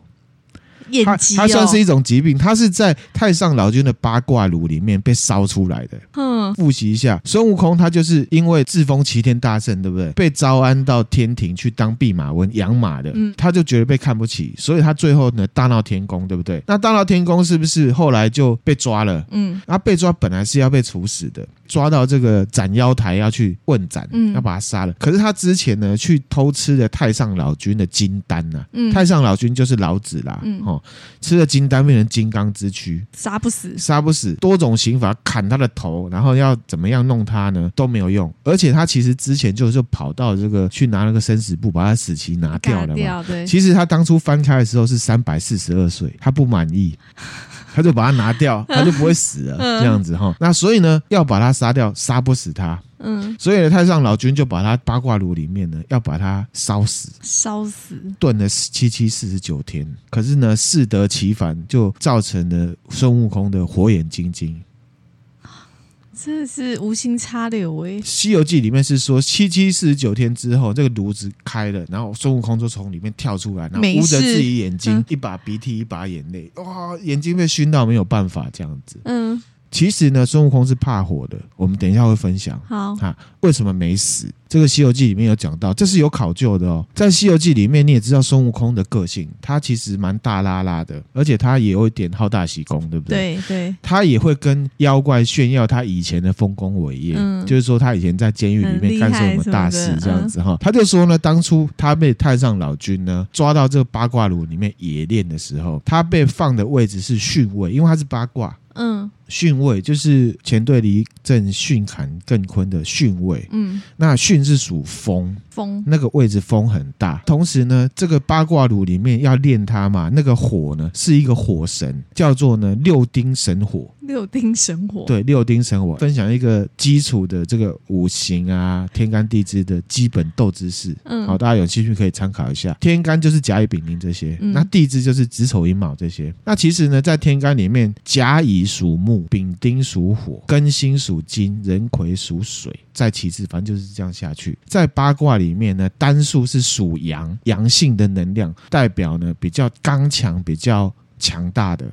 [SPEAKER 2] 眼疾、哦，
[SPEAKER 1] 它算是一种疾病，它是在太上老君的八卦炉里面被烧出来的。嗯，复习一下，孙悟空他就是因为自封齐天大圣，对不对？被招安到天庭去当弼马温养马的，嗯，他就觉得被看不起，所以他最后呢大闹天宫，对不对？那大闹天宫是不是后来就被抓了？嗯，那被抓本来是要被处死的。抓到这个斩妖台要去问斩，嗯，要把他杀了。可是他之前呢，去偷吃了太上老君的金丹呐、啊。嗯，太上老君就是老子啦。嗯，哦，吃了金丹变成金刚之躯，
[SPEAKER 2] 杀不死，
[SPEAKER 1] 杀不死。多种刑罚砍他的头，然后要怎么样弄他呢？都没有用。而且他其实之前就就跑到这个去拿那个生死簿，把他死期拿掉了嘛。对。其实他当初翻开的时候是三百四十二岁，他不满意。他就把它拿掉，他就不会死了，这样子哈。那所以呢，要把他杀掉，杀不死他。嗯，所以呢，太上老君就把他八卦炉里面呢，要把他烧死，
[SPEAKER 2] 烧死，
[SPEAKER 1] 炖了七七四十九天。可是呢，适得其反，就造成了孙悟空的火眼金睛。
[SPEAKER 2] 真的是无心插柳哎！
[SPEAKER 1] 《西游记》里面是说七七四十九天之后，这个炉子开了，然后孙悟空就从里面跳出来，然后捂着自己眼睛，嗯、一把鼻涕一把眼泪，哇，眼睛被熏到没有办法这样子。嗯，其实呢，孙悟空是怕火的，我们等一下会分享。
[SPEAKER 2] 好
[SPEAKER 1] 啊，为什么没死？这个《西游记》里面有讲到，这是有考究的哦。在《西游记》里面，你也知道孙悟空的个性，他其实蛮大拉拉的，而且他也有一点好大喜功，对不对？
[SPEAKER 2] 对对。
[SPEAKER 1] 他也会跟妖怪炫耀他以前的丰功伟业，嗯、就是说他以前在监狱里面干什么大事这样子哈。他就说呢，当初他被太上老君呢抓到这个八卦炉里面冶炼的时候，他被放的位置是巽位，因为他是八卦。嗯。巽位就是前队离正巽坎更坤的巽位，嗯，那巽是属风，
[SPEAKER 2] 风
[SPEAKER 1] 那个位置风很大。同时呢，这个八卦炉里面要练它嘛，那个火呢是一个火神，叫做呢六丁神火。
[SPEAKER 2] 六丁神火，
[SPEAKER 1] 对，六丁神火。分享一个基础的这个五行啊，天干地支的基本斗知识。嗯，好，大家有兴趣可以参考一下。天干就是甲乙丙丁这些，嗯、那地支就是子丑寅卯这些。那其实呢，在天干里面，甲乙属木。丙丁属火，庚辛属金，壬癸属水，再其次，反正就是这样下去。在八卦里面呢，单数是属阳，阳性的能量代表呢比较刚强、比较强大的。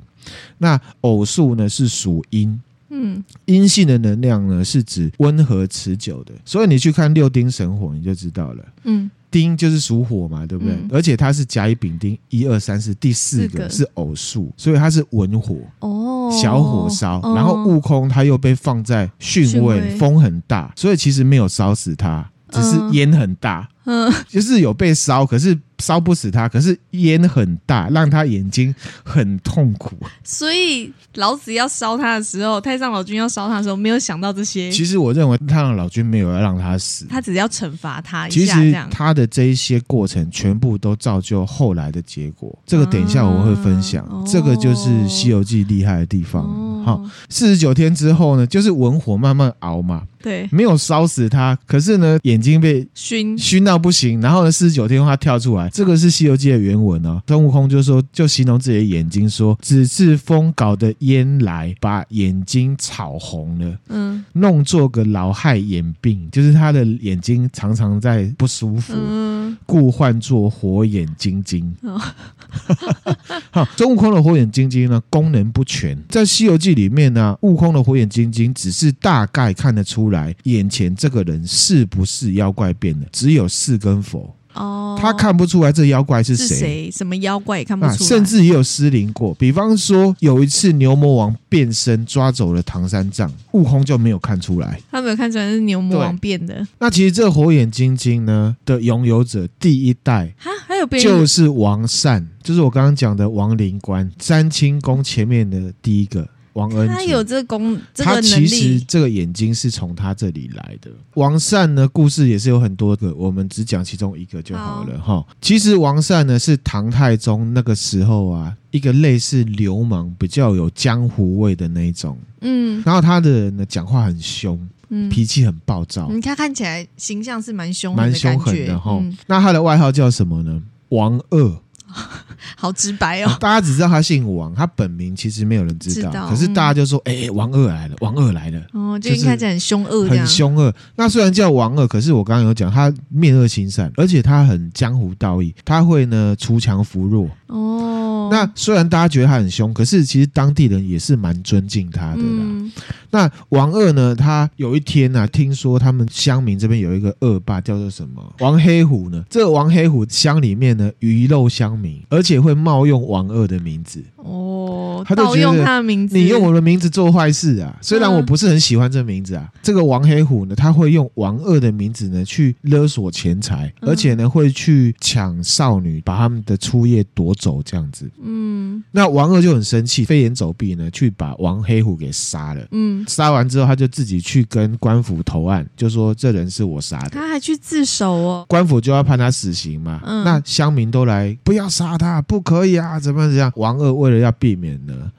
[SPEAKER 1] 那偶数呢是属阴，嗯，阴性的能量呢是指温和持久的。所以你去看六丁神火，你就知道了，嗯。丁就是属火嘛，对不对？嗯、而且它是甲乙丙丁一二三四，第四个是偶数，所以它是文火哦，小火烧。哦、然后悟空他又被放在巽位，风很大，所以其实没有烧死他，只是烟很大，嗯，就是有被烧，可是。烧不死他，可是烟很大，让他眼睛很痛苦。
[SPEAKER 2] 所以老子要烧他的时候，太上老君要烧他的时候，没有想到这些。
[SPEAKER 1] 其实我认为太上老君没有要让他死，
[SPEAKER 2] 他只是要惩罚他一
[SPEAKER 1] 下。其实他的这一些过程，全部都造就后来的结果。这个等一下我会分享，啊、这个就是《西游记》厉害的地方。好、哦，四十九天之后呢，就是文火慢慢熬嘛。
[SPEAKER 2] 对，
[SPEAKER 1] 没有烧死他，可是呢，眼睛被熏熏到不行。然后呢，四十九天后他跳出来。这个是《西游记》的原文哦，孙悟空就说，就形容自己的眼睛说，只是风搞得烟来，把眼睛炒红了，嗯，弄做个老害眼病，就是他的眼睛常常在不舒服，嗯，故唤作火眼金睛。哦、好，孙悟空的火眼金睛呢，功能不全，在《西游记》里面呢，悟空的火眼金睛只是大概看得出来，眼前这个人是不是妖怪变的，只有是跟否。哦，他看不出来这妖怪是谁，是谁，
[SPEAKER 2] 什么妖怪也看不出来，啊，
[SPEAKER 1] 甚至也有失灵过。比方说，有一次牛魔王变身抓走了唐三藏，悟空就没有看出来，
[SPEAKER 2] 他没有看出来是牛魔王变的。
[SPEAKER 1] 那其实这火眼金睛呢的拥有者，第一代
[SPEAKER 2] 哈还有
[SPEAKER 1] 就是王善，就是我刚刚讲的王灵官，三清宫前面的第一个。王恩，
[SPEAKER 2] 他有这个功，这个、
[SPEAKER 1] 他其实这个眼睛是从他这里来的。王善呢，故事也是有很多个，我们只讲其中一个就好了哈。其实王善呢是唐太宗那个时候啊，一个类似流氓，比较有江湖味的那一种。嗯，然后他的人呢讲话很凶，嗯，脾气很暴躁。
[SPEAKER 2] 你看看起来形象是蛮凶，
[SPEAKER 1] 蛮凶狠的哈。嗯、那他的外号叫什么呢？王二。
[SPEAKER 2] 好直白哦！
[SPEAKER 1] 大家只知道他姓王，他本名其实没有人知道。知道可是大家就说：“哎、欸，王二来了，王二来了。”
[SPEAKER 2] 哦，就看起来很凶恶，
[SPEAKER 1] 很凶恶。那虽然叫王二，可是我刚刚有讲，他面恶心善，而且他很江湖道义，他会呢锄强扶弱。哦，那虽然大家觉得他很凶，可是其实当地人也是蛮尊敬他的啦。嗯、那王二呢，他有一天呢、啊，听说他们乡民这边有一个恶霸叫做什么王黑虎呢？这个王黑虎乡里面呢，鱼肉乡民，而且且会冒用王二的名字。
[SPEAKER 2] 他盗用他的名字，
[SPEAKER 1] 你用我的名字做坏事啊！虽然我不是很喜欢这名字啊，这个王黑虎呢，他会用王二的名字呢去勒索钱财，而且呢会去抢少女，把他们的初夜夺走这样子。嗯，那王二就很生气，飞檐走壁呢去把王黑虎给杀了。嗯，杀完之后他就自己去跟官府投案，就说这人是我杀的。
[SPEAKER 2] 他还去自首哦，
[SPEAKER 1] 官府就要判他死刑嘛。嗯，那乡民都来，不要杀他，不可以啊，怎么怎么样？王二为了要避免呢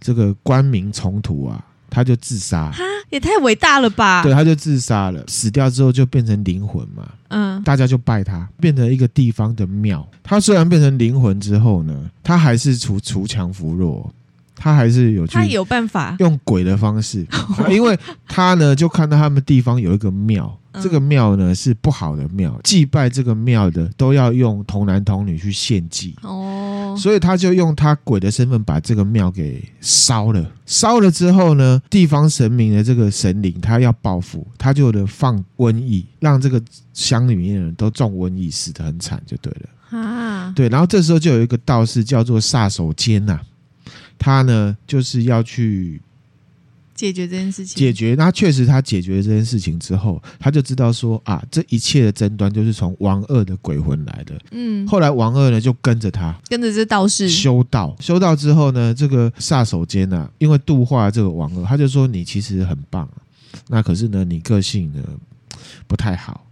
[SPEAKER 1] 这个官民冲突啊，他就自杀。
[SPEAKER 2] 哈，也太伟大了吧！
[SPEAKER 1] 对，他就自杀了。死掉之后就变成灵魂嘛，嗯，大家就拜他，变成一个地方的庙。他虽然变成灵魂之后呢，他还是锄锄强扶弱，他还是有
[SPEAKER 2] 他有办法
[SPEAKER 1] 用鬼的方式，因为他呢就看到他们地方有一个庙。这个庙呢是不好的庙，祭拜这个庙的都要用童男童女去献祭哦。哦，所以他就用他鬼的身份把这个庙给烧了。烧了之后呢，地方神明的这个神灵他要报复，他就得放瘟疫，让这个乡里面的人都中瘟疫，死得很惨，就对了啊。对，然后这时候就有一个道士叫做煞手间呐，他呢就是要去。
[SPEAKER 2] 解决这件事情，
[SPEAKER 1] 解决。那确实，他解决了这件事情之后，他就知道说啊，这一切的争端就是从王二的鬼魂来的。嗯，后来王二呢就跟着他，
[SPEAKER 2] 跟着这道士
[SPEAKER 1] 修道。修道之后呢，这个煞手坚啊，因为度化这个王二，他就说你其实很棒啊，那可是呢，你个性呢不太好。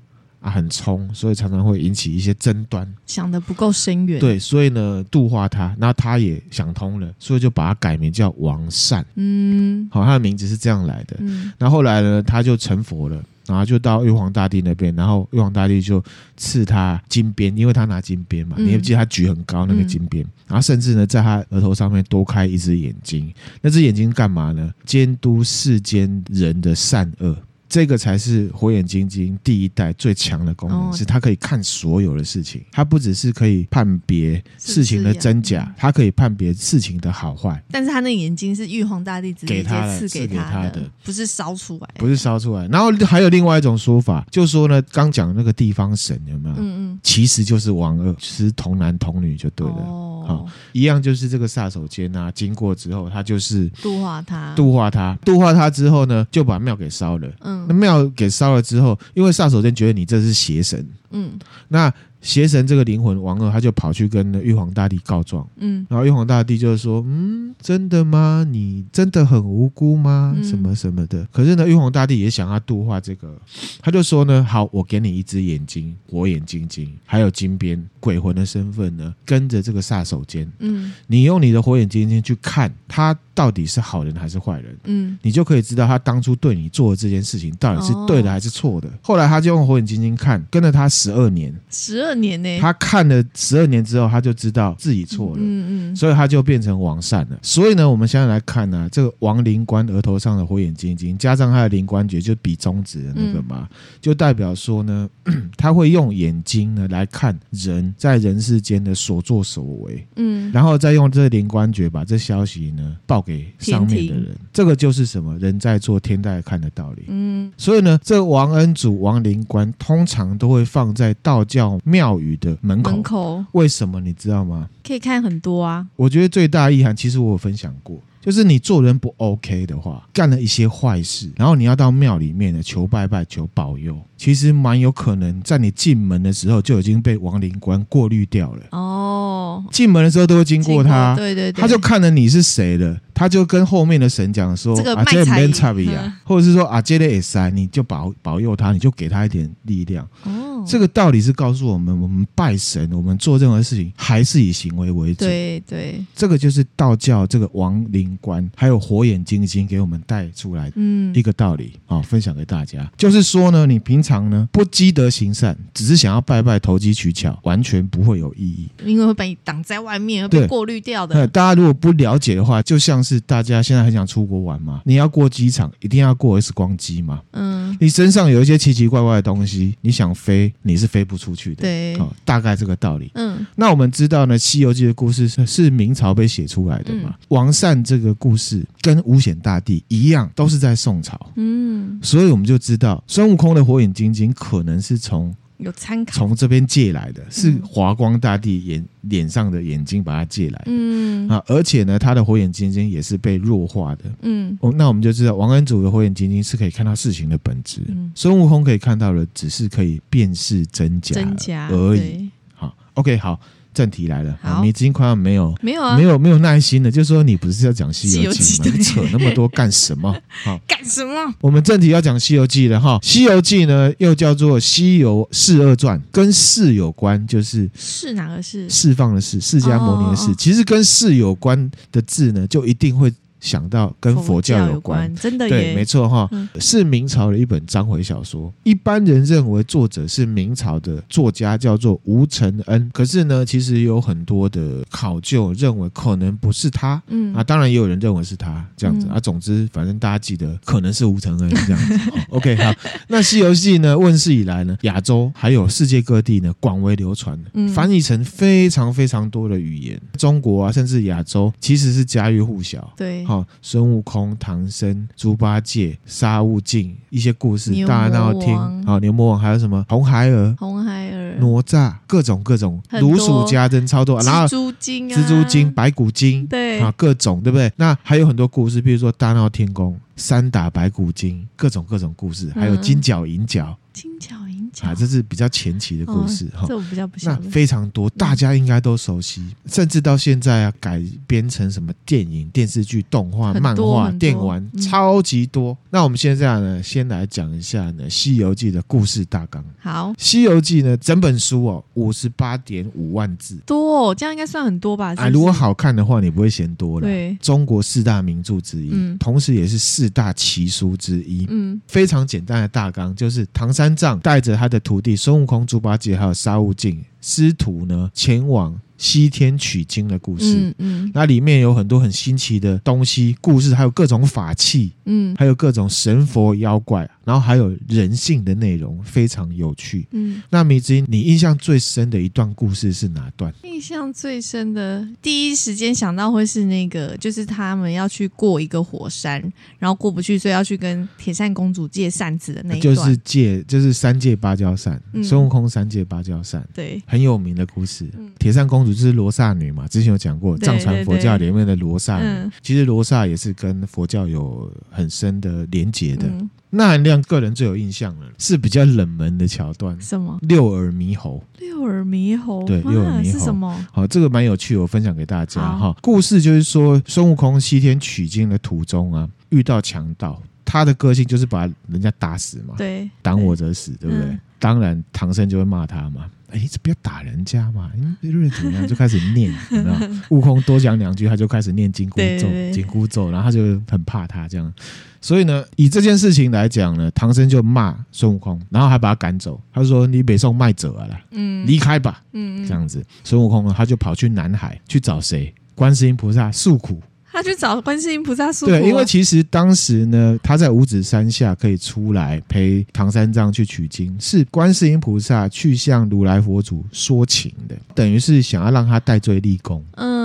[SPEAKER 1] 啊，很冲，所以常常会引起一些争端。
[SPEAKER 2] 想的不够深远，
[SPEAKER 1] 对，所以呢，度化他，那他也想通了，所以就把他改名叫王善。嗯，好，他的名字是这样来的。嗯，那后来呢，他就成佛了，然后就到玉皇大帝那边，然后玉皇大帝就赐他金鞭，因为他拿金鞭嘛，嗯、你也记得他举很高那个金鞭，嗯、然后甚至呢，在他额头上面多开一只眼睛，那只眼睛干嘛呢？监督世间人的善恶。这个才是火眼金睛第一代最强的功能，是它可以看所有的事情。它不只是可以判别事情的真假，它可以判别事情的好坏。
[SPEAKER 2] 但是他那眼睛是玉皇大帝直接赐给他的，不是烧出来，
[SPEAKER 1] 不是烧出来。然后还有另外一种说法，就说呢，刚讲那个地方神有没有？嗯嗯，其实就是王二，是童男童女就对了。哦，好，一样就是这个杀手间啊，经过之后，他就是
[SPEAKER 2] 度化他，
[SPEAKER 1] 度化他，度化他之后呢，就把庙给烧了。嗯。那庙给烧了之后，因为煞手间觉得你这是邪神，嗯，那。邪神这个灵魂王二，他就跑去跟玉皇大帝告状，嗯，然后玉皇大帝就说，嗯，真的吗？你真的很无辜吗？嗯、什么什么的。可是呢，玉皇大帝也想要度化这个，他就说呢，好，我给你一只眼睛，火眼金睛，还有金鞭，鬼魂的身份呢，跟着这个杀手间，嗯，你用你的火眼金睛去看他到底是好人还是坏人，嗯，你就可以知道他当初对你做的这件事情到底是对的还是错的。哦、后来他就用火眼金睛看，跟了他十二年，
[SPEAKER 2] 十二。年呢？
[SPEAKER 1] 他看了十二年之后，他就知道自己错了，嗯嗯，所以他就变成王善了。所以呢，我们现在来看呢、啊，这个王灵官额头上的火眼金睛，加上他的灵官诀，就比中指的那个嘛，嗯、就代表说呢，他会用眼睛呢来看人在人世间的所作所为，嗯，然后再用这灵官诀把这消息呢报给上面的人。这个就是什么？人在做，天在看的道理。嗯，所以呢，这个王恩祖、王灵官通常都会放在道教庙。庙宇的门口，门口为什么你知道吗？
[SPEAKER 2] 可以看很多啊。
[SPEAKER 1] 我觉得最大的意涵，其实我有分享过，就是你做人不 OK 的话，干了一些坏事，然后你要到庙里面呢求拜拜、求保佑，其实蛮有可能在你进门的时候就已经被王灵官过滤掉了。哦，进门的时候都会经过他，
[SPEAKER 2] 对对对，
[SPEAKER 1] 他就看了你是谁了。他就跟后面的神讲说：“啊，这没差别啊，或者是说啊，这里也塞，你就保保佑他，你就给他一点力量。哦，这个道理是告诉我们，我们拜神，我们做任何事情还是以行为为主。
[SPEAKER 2] 对对，
[SPEAKER 1] 这个就是道教这个亡灵官还有火眼金睛给我们带出来嗯一个道理啊，分享给大家。就是说呢，你平常呢不积德行善，只是想要拜拜投机取巧，完全不会有意义，
[SPEAKER 2] 因为会被挡在外面，会被过滤掉的。
[SPEAKER 1] 大家如果不了解的话，就像。是大家现在很想出国玩嘛？你要过机场，一定要过 X 光机嘛？嗯，你身上有一些奇奇怪怪的东西，你想飞，你是飞不出去的。
[SPEAKER 2] 对，
[SPEAKER 1] 哦，大概这个道理。嗯，那我们知道呢，《西游记》的故事是是明朝被写出来的嘛？嗯，王善这个故事跟五显大帝一样，都是在宋朝。嗯，所以我们就知道孙悟空的火眼金睛可能是从。
[SPEAKER 2] 有参考，
[SPEAKER 1] 从这边借来的，是华光大帝眼脸上的眼睛把它借来的，嗯。啊，而且呢，他的火眼金睛也是被弱化的，嗯，哦，那我们就知道王恩祖的火眼金睛是可以看到事情的本质，嗯，孙悟空可以看到的只是可以辨识真假真假而已，好，OK，好。正题来了，好，你已经快要没有
[SPEAKER 2] 没有啊，
[SPEAKER 1] 没有没有耐心了。就是说，你不是要讲《西游记》吗？你扯那么多干什么？
[SPEAKER 2] 好，干什么？
[SPEAKER 1] 我们正题要讲《西游记》了哈，《西游记》呢又叫做《西游释二传》，跟释有关，就是
[SPEAKER 2] 释哪个释？
[SPEAKER 1] 释放的释，释迦牟尼的释。其实跟释有关的字呢，就一定会想到跟佛教有关，
[SPEAKER 2] 有关真的
[SPEAKER 1] 对，没错哈，嗯、是明朝的一本章回小说。一般人认为作者是明朝的作家，叫做吴承恩。可是呢，其实有很多的考究认为可能不是他。嗯啊，当然也有人认为是他这样子、嗯、啊。总之，反正大家记得可能是吴承恩这样子。哦、OK，好。那《西游记》呢问世以来呢，亚洲还有世界各地呢广为流传，嗯、翻译成非常非常多的语言。中国啊，甚至亚洲其实是家喻户晓。
[SPEAKER 2] 对。
[SPEAKER 1] 好，孙悟空、唐僧、猪八戒、沙悟净一些故事，大家都听。好，牛魔王还有什么？红孩儿、
[SPEAKER 2] 红孩儿、
[SPEAKER 1] 哪吒，各种各种，如数家珍，超多。然后
[SPEAKER 2] 蜘蛛精、
[SPEAKER 1] 蜘蛛精、白骨精，
[SPEAKER 2] 对
[SPEAKER 1] 啊，各种对不对？那还有很多故事，比如说大闹天宫、三打白骨精，各种各种故事，还有金角银角。
[SPEAKER 2] 金角。
[SPEAKER 1] 啊，这是比较前期的故事哈，
[SPEAKER 2] 哦、这我比较不晓得。
[SPEAKER 1] 那非常多，大家应该都熟悉，嗯、甚至到现在啊，改编成什么电影、电视剧、动画、漫画、电玩，嗯、超级多。那我们现在呢，先来讲一下呢，《西游记》的故事大纲。
[SPEAKER 2] 好，《
[SPEAKER 1] 西游记》呢，整本书哦，五十八点五万字，
[SPEAKER 2] 多，哦这样应该算很多吧？是是
[SPEAKER 1] 啊，如果好看的话，你不会嫌多了。
[SPEAKER 2] 对，
[SPEAKER 1] 中国四大名著之一，嗯、同时也是四大奇书之一。嗯，非常简单的大纲就是唐三藏带着他他的徒弟孙悟。空、猪八戒还有沙悟净师徒呢，前往西天取经的故事。嗯嗯，那里面有很多很新奇的东西，故事还有各种法器，嗯，还有各种神佛妖怪。然后还有人性的内容非常有趣。嗯，那迷之音，你印象最深的一段故事是哪段？
[SPEAKER 2] 印象最深的，第一时间想到会是那个，就是他们要去过一个火山，然后过不去，所以要去跟铁扇公主借扇子的那一段。
[SPEAKER 1] 就是借，就是三借芭蕉扇，嗯、孙悟空三借芭蕉扇，
[SPEAKER 2] 对，
[SPEAKER 1] 很有名的故事。嗯、铁扇公主就是罗刹女嘛，之前有讲过，藏传佛教里面的罗刹女，嗯、其实罗刹也是跟佛教有很深的连结的。嗯那含亮个人最有印象了是比较冷门的桥段，
[SPEAKER 2] 什么？
[SPEAKER 1] 六耳猕猴。
[SPEAKER 2] 六耳猕猴，
[SPEAKER 1] 对，六耳猕猴
[SPEAKER 2] 是什么？
[SPEAKER 1] 好，这个蛮有趣，我分享给大家哈。
[SPEAKER 2] 好
[SPEAKER 1] 故事就是说，孙悟空西天取经的途中啊，遇到强盗，他的个性就是把人家打死嘛，
[SPEAKER 2] 对，
[SPEAKER 1] 挡我者死，对，对不对？嗯、当然，唐僧就会骂他嘛。哎，这不要打人家嘛！因为怎么样，就开始念，你知道悟空多讲两句，他就开始念紧箍咒，紧箍咒，然后他就很怕他这样。所以呢，以这件事情来讲呢，唐僧就骂孙悟空，然后还把他赶走。他说：“你北宋卖走了啦，嗯，离开吧。”嗯，这样子，孙悟空呢，他就跑去南海去找谁？观世音菩萨诉苦。
[SPEAKER 2] 他去找观世音菩萨诉苦。
[SPEAKER 1] 对，因为其实当时呢，他在五指山下可以出来陪唐三藏去取经，是观世音菩萨去向如来佛祖说情的，等于是想要让他戴罪立功。嗯嗯。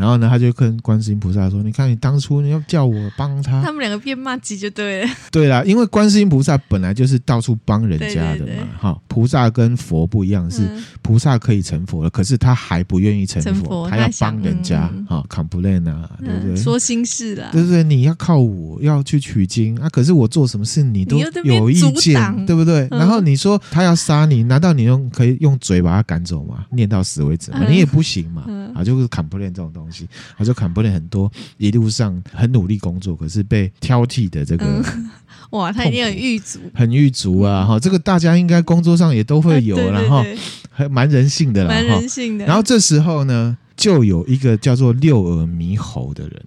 [SPEAKER 1] 然后呢，他就跟观世音菩萨说：“你看，你当初你要叫我帮他。”
[SPEAKER 2] 他们两个变骂鸡就对了。
[SPEAKER 1] 对啦，因为观世音菩萨本来就是到处帮人家的嘛。哈，菩萨跟佛不一样，是菩萨可以成佛了，可是他还不愿意成佛，他要帮人家。哈，complain 啊。对不对？
[SPEAKER 2] 说心事了，
[SPEAKER 1] 对不对？你要靠我要去取经啊，可是我做什么事你都有意见，对不对？然后你说他要杀你，难道你用可以用嘴把他赶走吗？念到死为止吗？你也不行嘛。啊，就是砍不练这种东西，啊，就砍不练很多一路上很努力工作，可是被挑剔的这个，
[SPEAKER 2] 哇，他一定很郁卒，
[SPEAKER 1] 很狱卒啊！哈，这个大家应该工作上也都会有，然后还蛮人性的啦，
[SPEAKER 2] 蛮人性的。
[SPEAKER 1] 然后这时候呢？就有一个叫做六耳猕猴的人，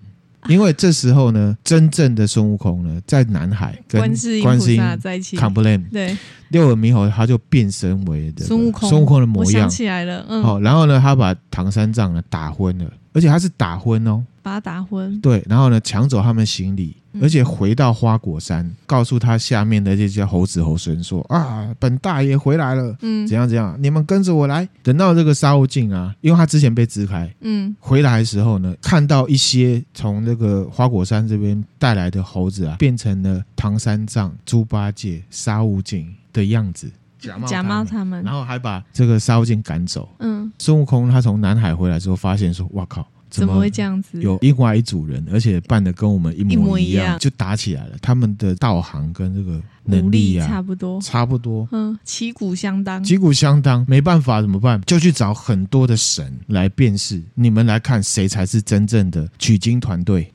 [SPEAKER 1] 因为这时候呢，真正的孙悟空呢，在南海跟观世音菩萨在一起，complain，对，六耳猕猴他就变身为孙悟空，孙悟空的模样，
[SPEAKER 2] 想起来了，嗯，
[SPEAKER 1] 好，然后呢，他把唐三藏呢打昏了，而且他是打昏哦，
[SPEAKER 2] 把他打昏，
[SPEAKER 1] 对，然后呢，抢走他们行李。而且回到花果山，告诉他下面的这些猴子猴孙说：“啊，本大爷回来了，嗯，怎样怎样，你们跟着我来。”等到这个沙悟净啊，因为他之前被支开，嗯，回来的时候呢，看到一些从这个花果山这边带来的猴子啊，变成了唐三藏、猪八戒、沙悟净的样子，假冒假冒他们，然后还把这个沙悟净赶走。嗯，孙悟空他从南海回来之后，发现说：“哇靠！”
[SPEAKER 2] 怎么会这样子？
[SPEAKER 1] 有另外一组人，而且扮的跟我们一模一样，一模一样就打起来了。他们的道行跟这个能力啊，
[SPEAKER 2] 差不多，
[SPEAKER 1] 差不多。
[SPEAKER 2] 嗯，旗鼓相当，
[SPEAKER 1] 旗鼓相当，没办法怎么办？就去找很多的神来辨识。你们来看谁才是真正的取经团队？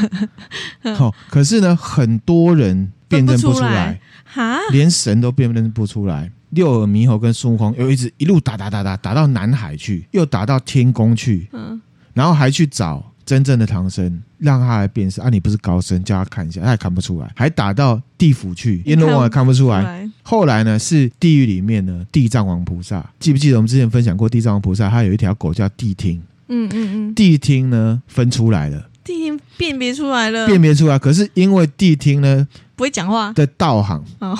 [SPEAKER 1] 好、哦，可是呢，很多人辨认不出来，哈，连神都辨认不出来。六耳猕猴跟孙悟空又一直一路打打打打打到南海去，又打到天宫去。嗯。然后还去找真正的唐僧，让他来辨识啊！你不是高僧，叫他看一下，他也看不出来，还打到地府去，阎罗王也看不出来。来后来呢，是地狱里面呢，地藏王菩萨，记不记得我们之前分享过地藏王菩萨？他有一条狗叫谛听，嗯嗯嗯，谛听呢分出来了，
[SPEAKER 2] 谛听辨别出来了，
[SPEAKER 1] 辨别出来。可是因为谛听呢
[SPEAKER 2] 不会讲话
[SPEAKER 1] 的道行哦。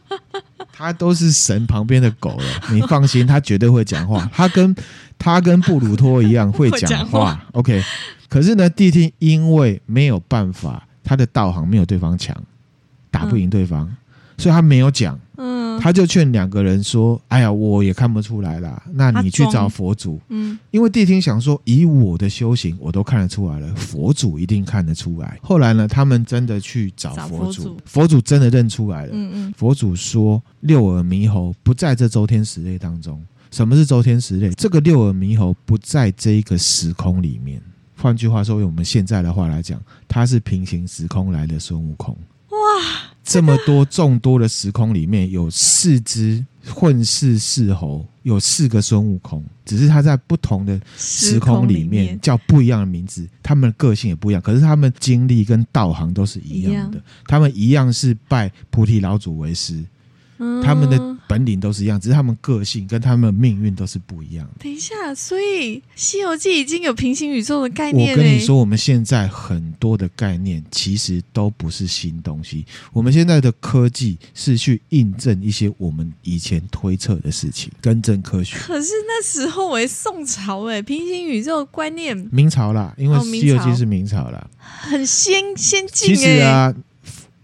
[SPEAKER 1] 他都是神旁边的狗了，你放心，他绝对会讲话。他跟他跟布鲁托一样会讲话。话 OK，可是呢，谛听因为没有办法，他的道行没有对方强，打不赢对方，嗯、所以他没有讲。他就劝两个人说：“哎呀，我也看不出来啦，那你去找佛祖。嗯，因为谛听想说，以我的修行，我都看得出来了，佛祖一定看得出来。后来呢，他们真的去找佛祖，佛祖，佛祖真的认出来了。嗯嗯，佛祖说，六耳猕猴不在这周天十类当中。什么是周天十类？这个六耳猕猴不在这一个时空里面。换句话说，用我们现在的话来讲，他是平行时空来的孙悟空。哇！这么多众多的时空里面有四只混世四猴，有四个孙悟空，只是他在不同的时空里面叫不一样的名字，他们的个性也不一样，可是他们经历跟道行都是一样的，他们一样是拜菩提老祖为师。他们的本领都是一样，只是他们个性跟他们命运都是不一样的。
[SPEAKER 2] 等一下，所以《西游记》已经有平行宇宙的概念。
[SPEAKER 1] 我跟你说，我们现在很多的概念其实都不是新东西。我们现在的科技是去印证一些我们以前推测的事情，更正科学。
[SPEAKER 2] 可是那时候，为宋朝，哎，平行宇宙观念，
[SPEAKER 1] 明朝啦，因为《西游记》是明朝啦，
[SPEAKER 2] 很先先进。
[SPEAKER 1] 其实啊。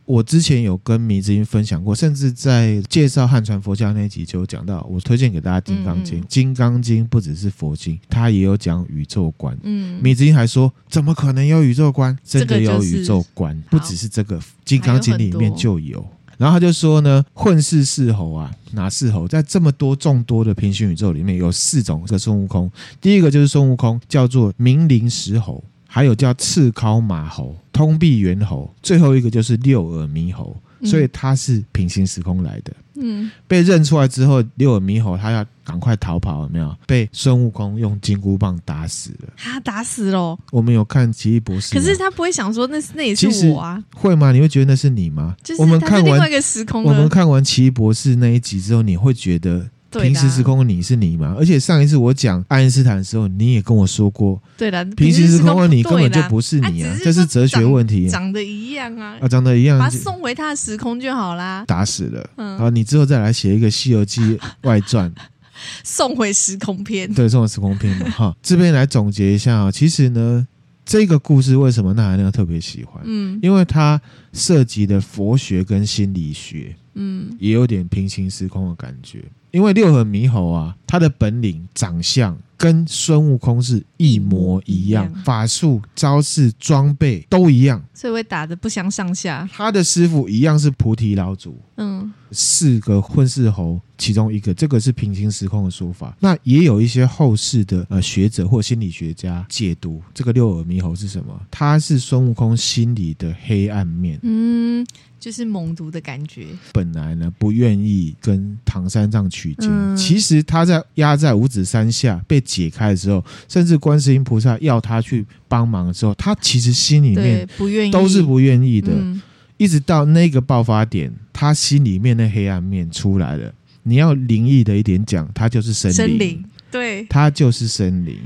[SPEAKER 1] 我之前有跟迷之音分享过，甚至在介绍汉传佛教那一集就有讲到，我推荐给大家《金刚经》。嗯《金刚经》不只是佛经，它也有讲宇宙观。嗯，迷之音还说，怎么可能有宇宙观？真的有宇宙观，不只是这个《金刚经》里面就有。然后他就说呢，混世四猴啊，哪四猴？在这么多众多的平行宇宙里面，有四种这个孙悟空。第一个就是孙悟空，叫做明灵石猴。还有叫赤尻马猴、通臂猿猴，最后一个就是六耳猕猴，所以它是平行时空来的。嗯，被认出来之后，六耳猕猴它要赶快逃跑，有没有？被孙悟空用金箍棒打死了。
[SPEAKER 2] 他打死了。
[SPEAKER 1] 我们有看奇异博士，
[SPEAKER 2] 可是他不会想说那是那也是我啊？
[SPEAKER 1] 会吗？你会觉得那是你吗？
[SPEAKER 2] 就是我们看完另外一个时空，
[SPEAKER 1] 我们看完奇异博士那一集之后，你会觉得？平行时空的你是你吗？而且上一次我讲爱因斯坦的时候，你也跟我说过，
[SPEAKER 2] 对的，
[SPEAKER 1] 平行时空的你根本就不是你啊，这是哲学问题。
[SPEAKER 2] 长得一样啊，
[SPEAKER 1] 啊，长得一样，
[SPEAKER 2] 把他送回他的时空就好啦。
[SPEAKER 1] 打死了，嗯，好，你之后再来写一个《西游记》外传，
[SPEAKER 2] 送回时空篇，
[SPEAKER 1] 对，送回时空篇嘛。哈，这边来总结一下啊，其实呢，这个故事为什么那含亮特别喜欢？嗯，因为它涉及的佛学跟心理学，嗯，也有点平行时空的感觉。因为六耳猕猴啊，他的本领、长相跟孙悟空是一模一样，法术、招式、装备都一样，
[SPEAKER 2] 所以会打得不相上下。
[SPEAKER 1] 他的师傅一样是菩提老祖，嗯，四个混世猴其中一个，这个是平行时空的说法。那也有一些后世的呃学者或心理学家解读这个六耳猕猴是什么？他是孙悟空心里的黑暗面，嗯。
[SPEAKER 2] 就是猛毒的感觉。
[SPEAKER 1] 本来呢，不愿意跟唐三藏取经。嗯、其实他在压在五指山下被解开的时候，甚至观世音菩萨要他去帮忙的时候，他其实心里面不愿意，都是不愿意的。嗯、一直到那个爆发点，他心里面的黑暗面出来了。你要灵异的一点讲，他就是生灵，
[SPEAKER 2] 对，
[SPEAKER 1] 他就是生灵。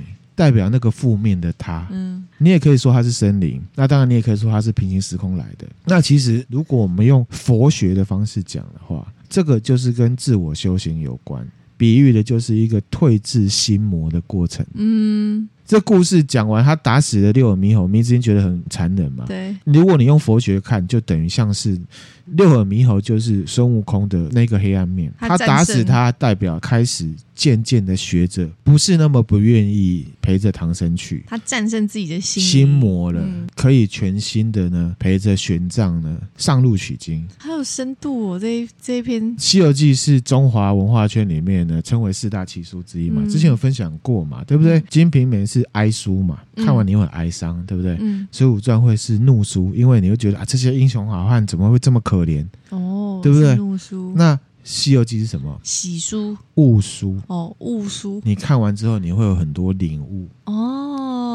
[SPEAKER 1] 代表那个负面的他，嗯，你也可以说他是森林，那当然你也可以说他是平行时空来的。那其实如果我们用佛学的方式讲的话，这个就是跟自我修行有关，比喻的就是一个退至心魔的过程。嗯，这故事讲完，他打死了六耳猕猴，迷之音觉得很残忍嘛？对。如果你用佛学看，就等于像是。六耳猕猴就是孙悟空的那个黑暗面，他打死他，代表开始渐渐的学着不是那么不愿意陪着唐僧去，
[SPEAKER 2] 他战胜自己的心
[SPEAKER 1] 心魔了，嗯、可以全新的呢陪着玄奘呢上路取经，
[SPEAKER 2] 还有深度哦。这一这一篇《
[SPEAKER 1] 西游记》是中华文化圈里面呢称为四大奇书之一嘛，嗯、之前有分享过嘛，对不对？嗯《金瓶梅》是哀书嘛，看完你会哀伤，对不对？嗯，《水浒传》会是怒书，因为你会觉得啊，这些英雄好汉怎么会这么可怜哦，对不对？那《西游记》是什么？
[SPEAKER 2] 喜书、
[SPEAKER 1] 悟书。
[SPEAKER 2] 哦，悟书。
[SPEAKER 1] 你看完之后，你会有很多领悟。
[SPEAKER 2] 哦，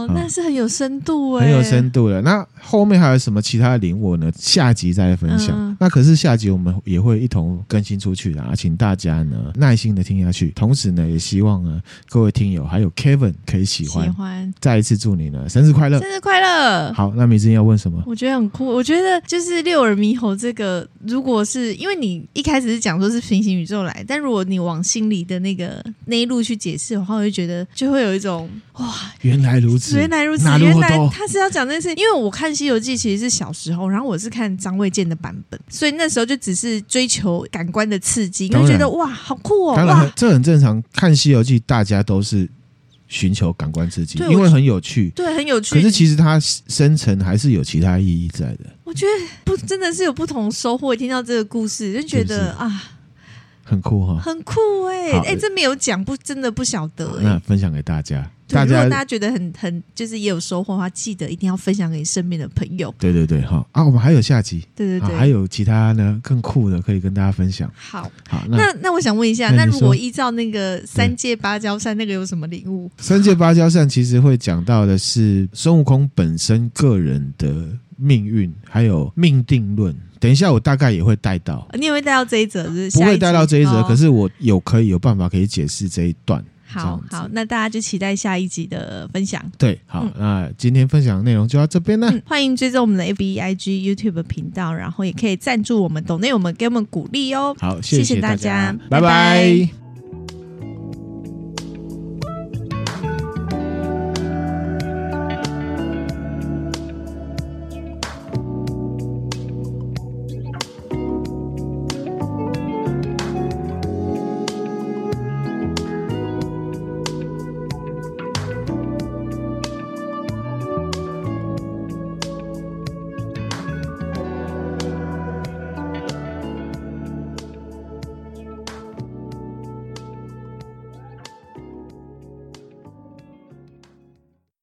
[SPEAKER 2] 那是很有深度哎，
[SPEAKER 1] 很有深度的。那后面还有什么其他的领悟呢？下集再来分享。
[SPEAKER 2] 嗯、
[SPEAKER 1] 那可是下集我们也会一同更新出去的啊，请大家呢耐心的听下去。同时呢，也希望呢各位听友还有 Kevin 可以喜欢。
[SPEAKER 2] 喜欢。
[SPEAKER 1] 再一次祝你呢生日快乐！
[SPEAKER 2] 生日快乐！
[SPEAKER 1] 好，那米之音要问什么？
[SPEAKER 2] 我觉得很酷。我觉得就是六耳猕猴这个，如果是因为你一开始是讲说是平行宇宙来，但如果你往心里的那个那一路去解释的话，我就觉得就会有一种哇，
[SPEAKER 1] 原来如此，
[SPEAKER 2] 原来如此，原来他是要讲那些。因为我看《西游记》其实是小时候，然后我是看张卫健的版本，所以那时候就只是追求感官的刺激，因为觉得哇，好酷哦！
[SPEAKER 1] 当然，这很正常。看《西游记》，大家都是寻求感官刺激，因为很有趣，
[SPEAKER 2] 对，很有趣。
[SPEAKER 1] 可是其实它深层还是有其他意义在的。
[SPEAKER 2] 我觉得不真的是有不同收获。听到这个故事，就觉得啊。
[SPEAKER 1] 很酷哈，
[SPEAKER 2] 很酷哎、欸！哎、欸，这没有讲不真的不晓得、欸。
[SPEAKER 1] 那分享给大家，
[SPEAKER 2] 大家如果大家觉得很很就是也有收获的话，记得一定要分享给你身边的朋友。
[SPEAKER 1] 对对对，好啊，我们还有下集，
[SPEAKER 2] 对对对，
[SPEAKER 1] 还有其他呢更酷的可以跟大家分享。
[SPEAKER 2] 好，
[SPEAKER 1] 好，
[SPEAKER 2] 那那，那我想问一下，那如果依照那个三界芭蕉扇，那个有什么领悟？
[SPEAKER 1] 三界芭蕉扇其实会讲到的是孙悟空本身个人的命运，还有命定论。等一下，我大概也会带到。
[SPEAKER 2] 你也会带到这一则，是
[SPEAKER 1] 不会带到这一则，
[SPEAKER 2] 哦、
[SPEAKER 1] 可是我有可以有办法可以解释这一段。
[SPEAKER 2] 好好，那大家就期待下一集的分享。
[SPEAKER 1] 对，好，嗯、那今天分享的内容就到这边了、嗯。
[SPEAKER 2] 欢迎追踪我们的 A B I G、YouTube 频道，然后也可以赞助我们，懂内我们给我们鼓励哦。
[SPEAKER 1] 好，谢谢大家，
[SPEAKER 2] 拜拜。拜拜。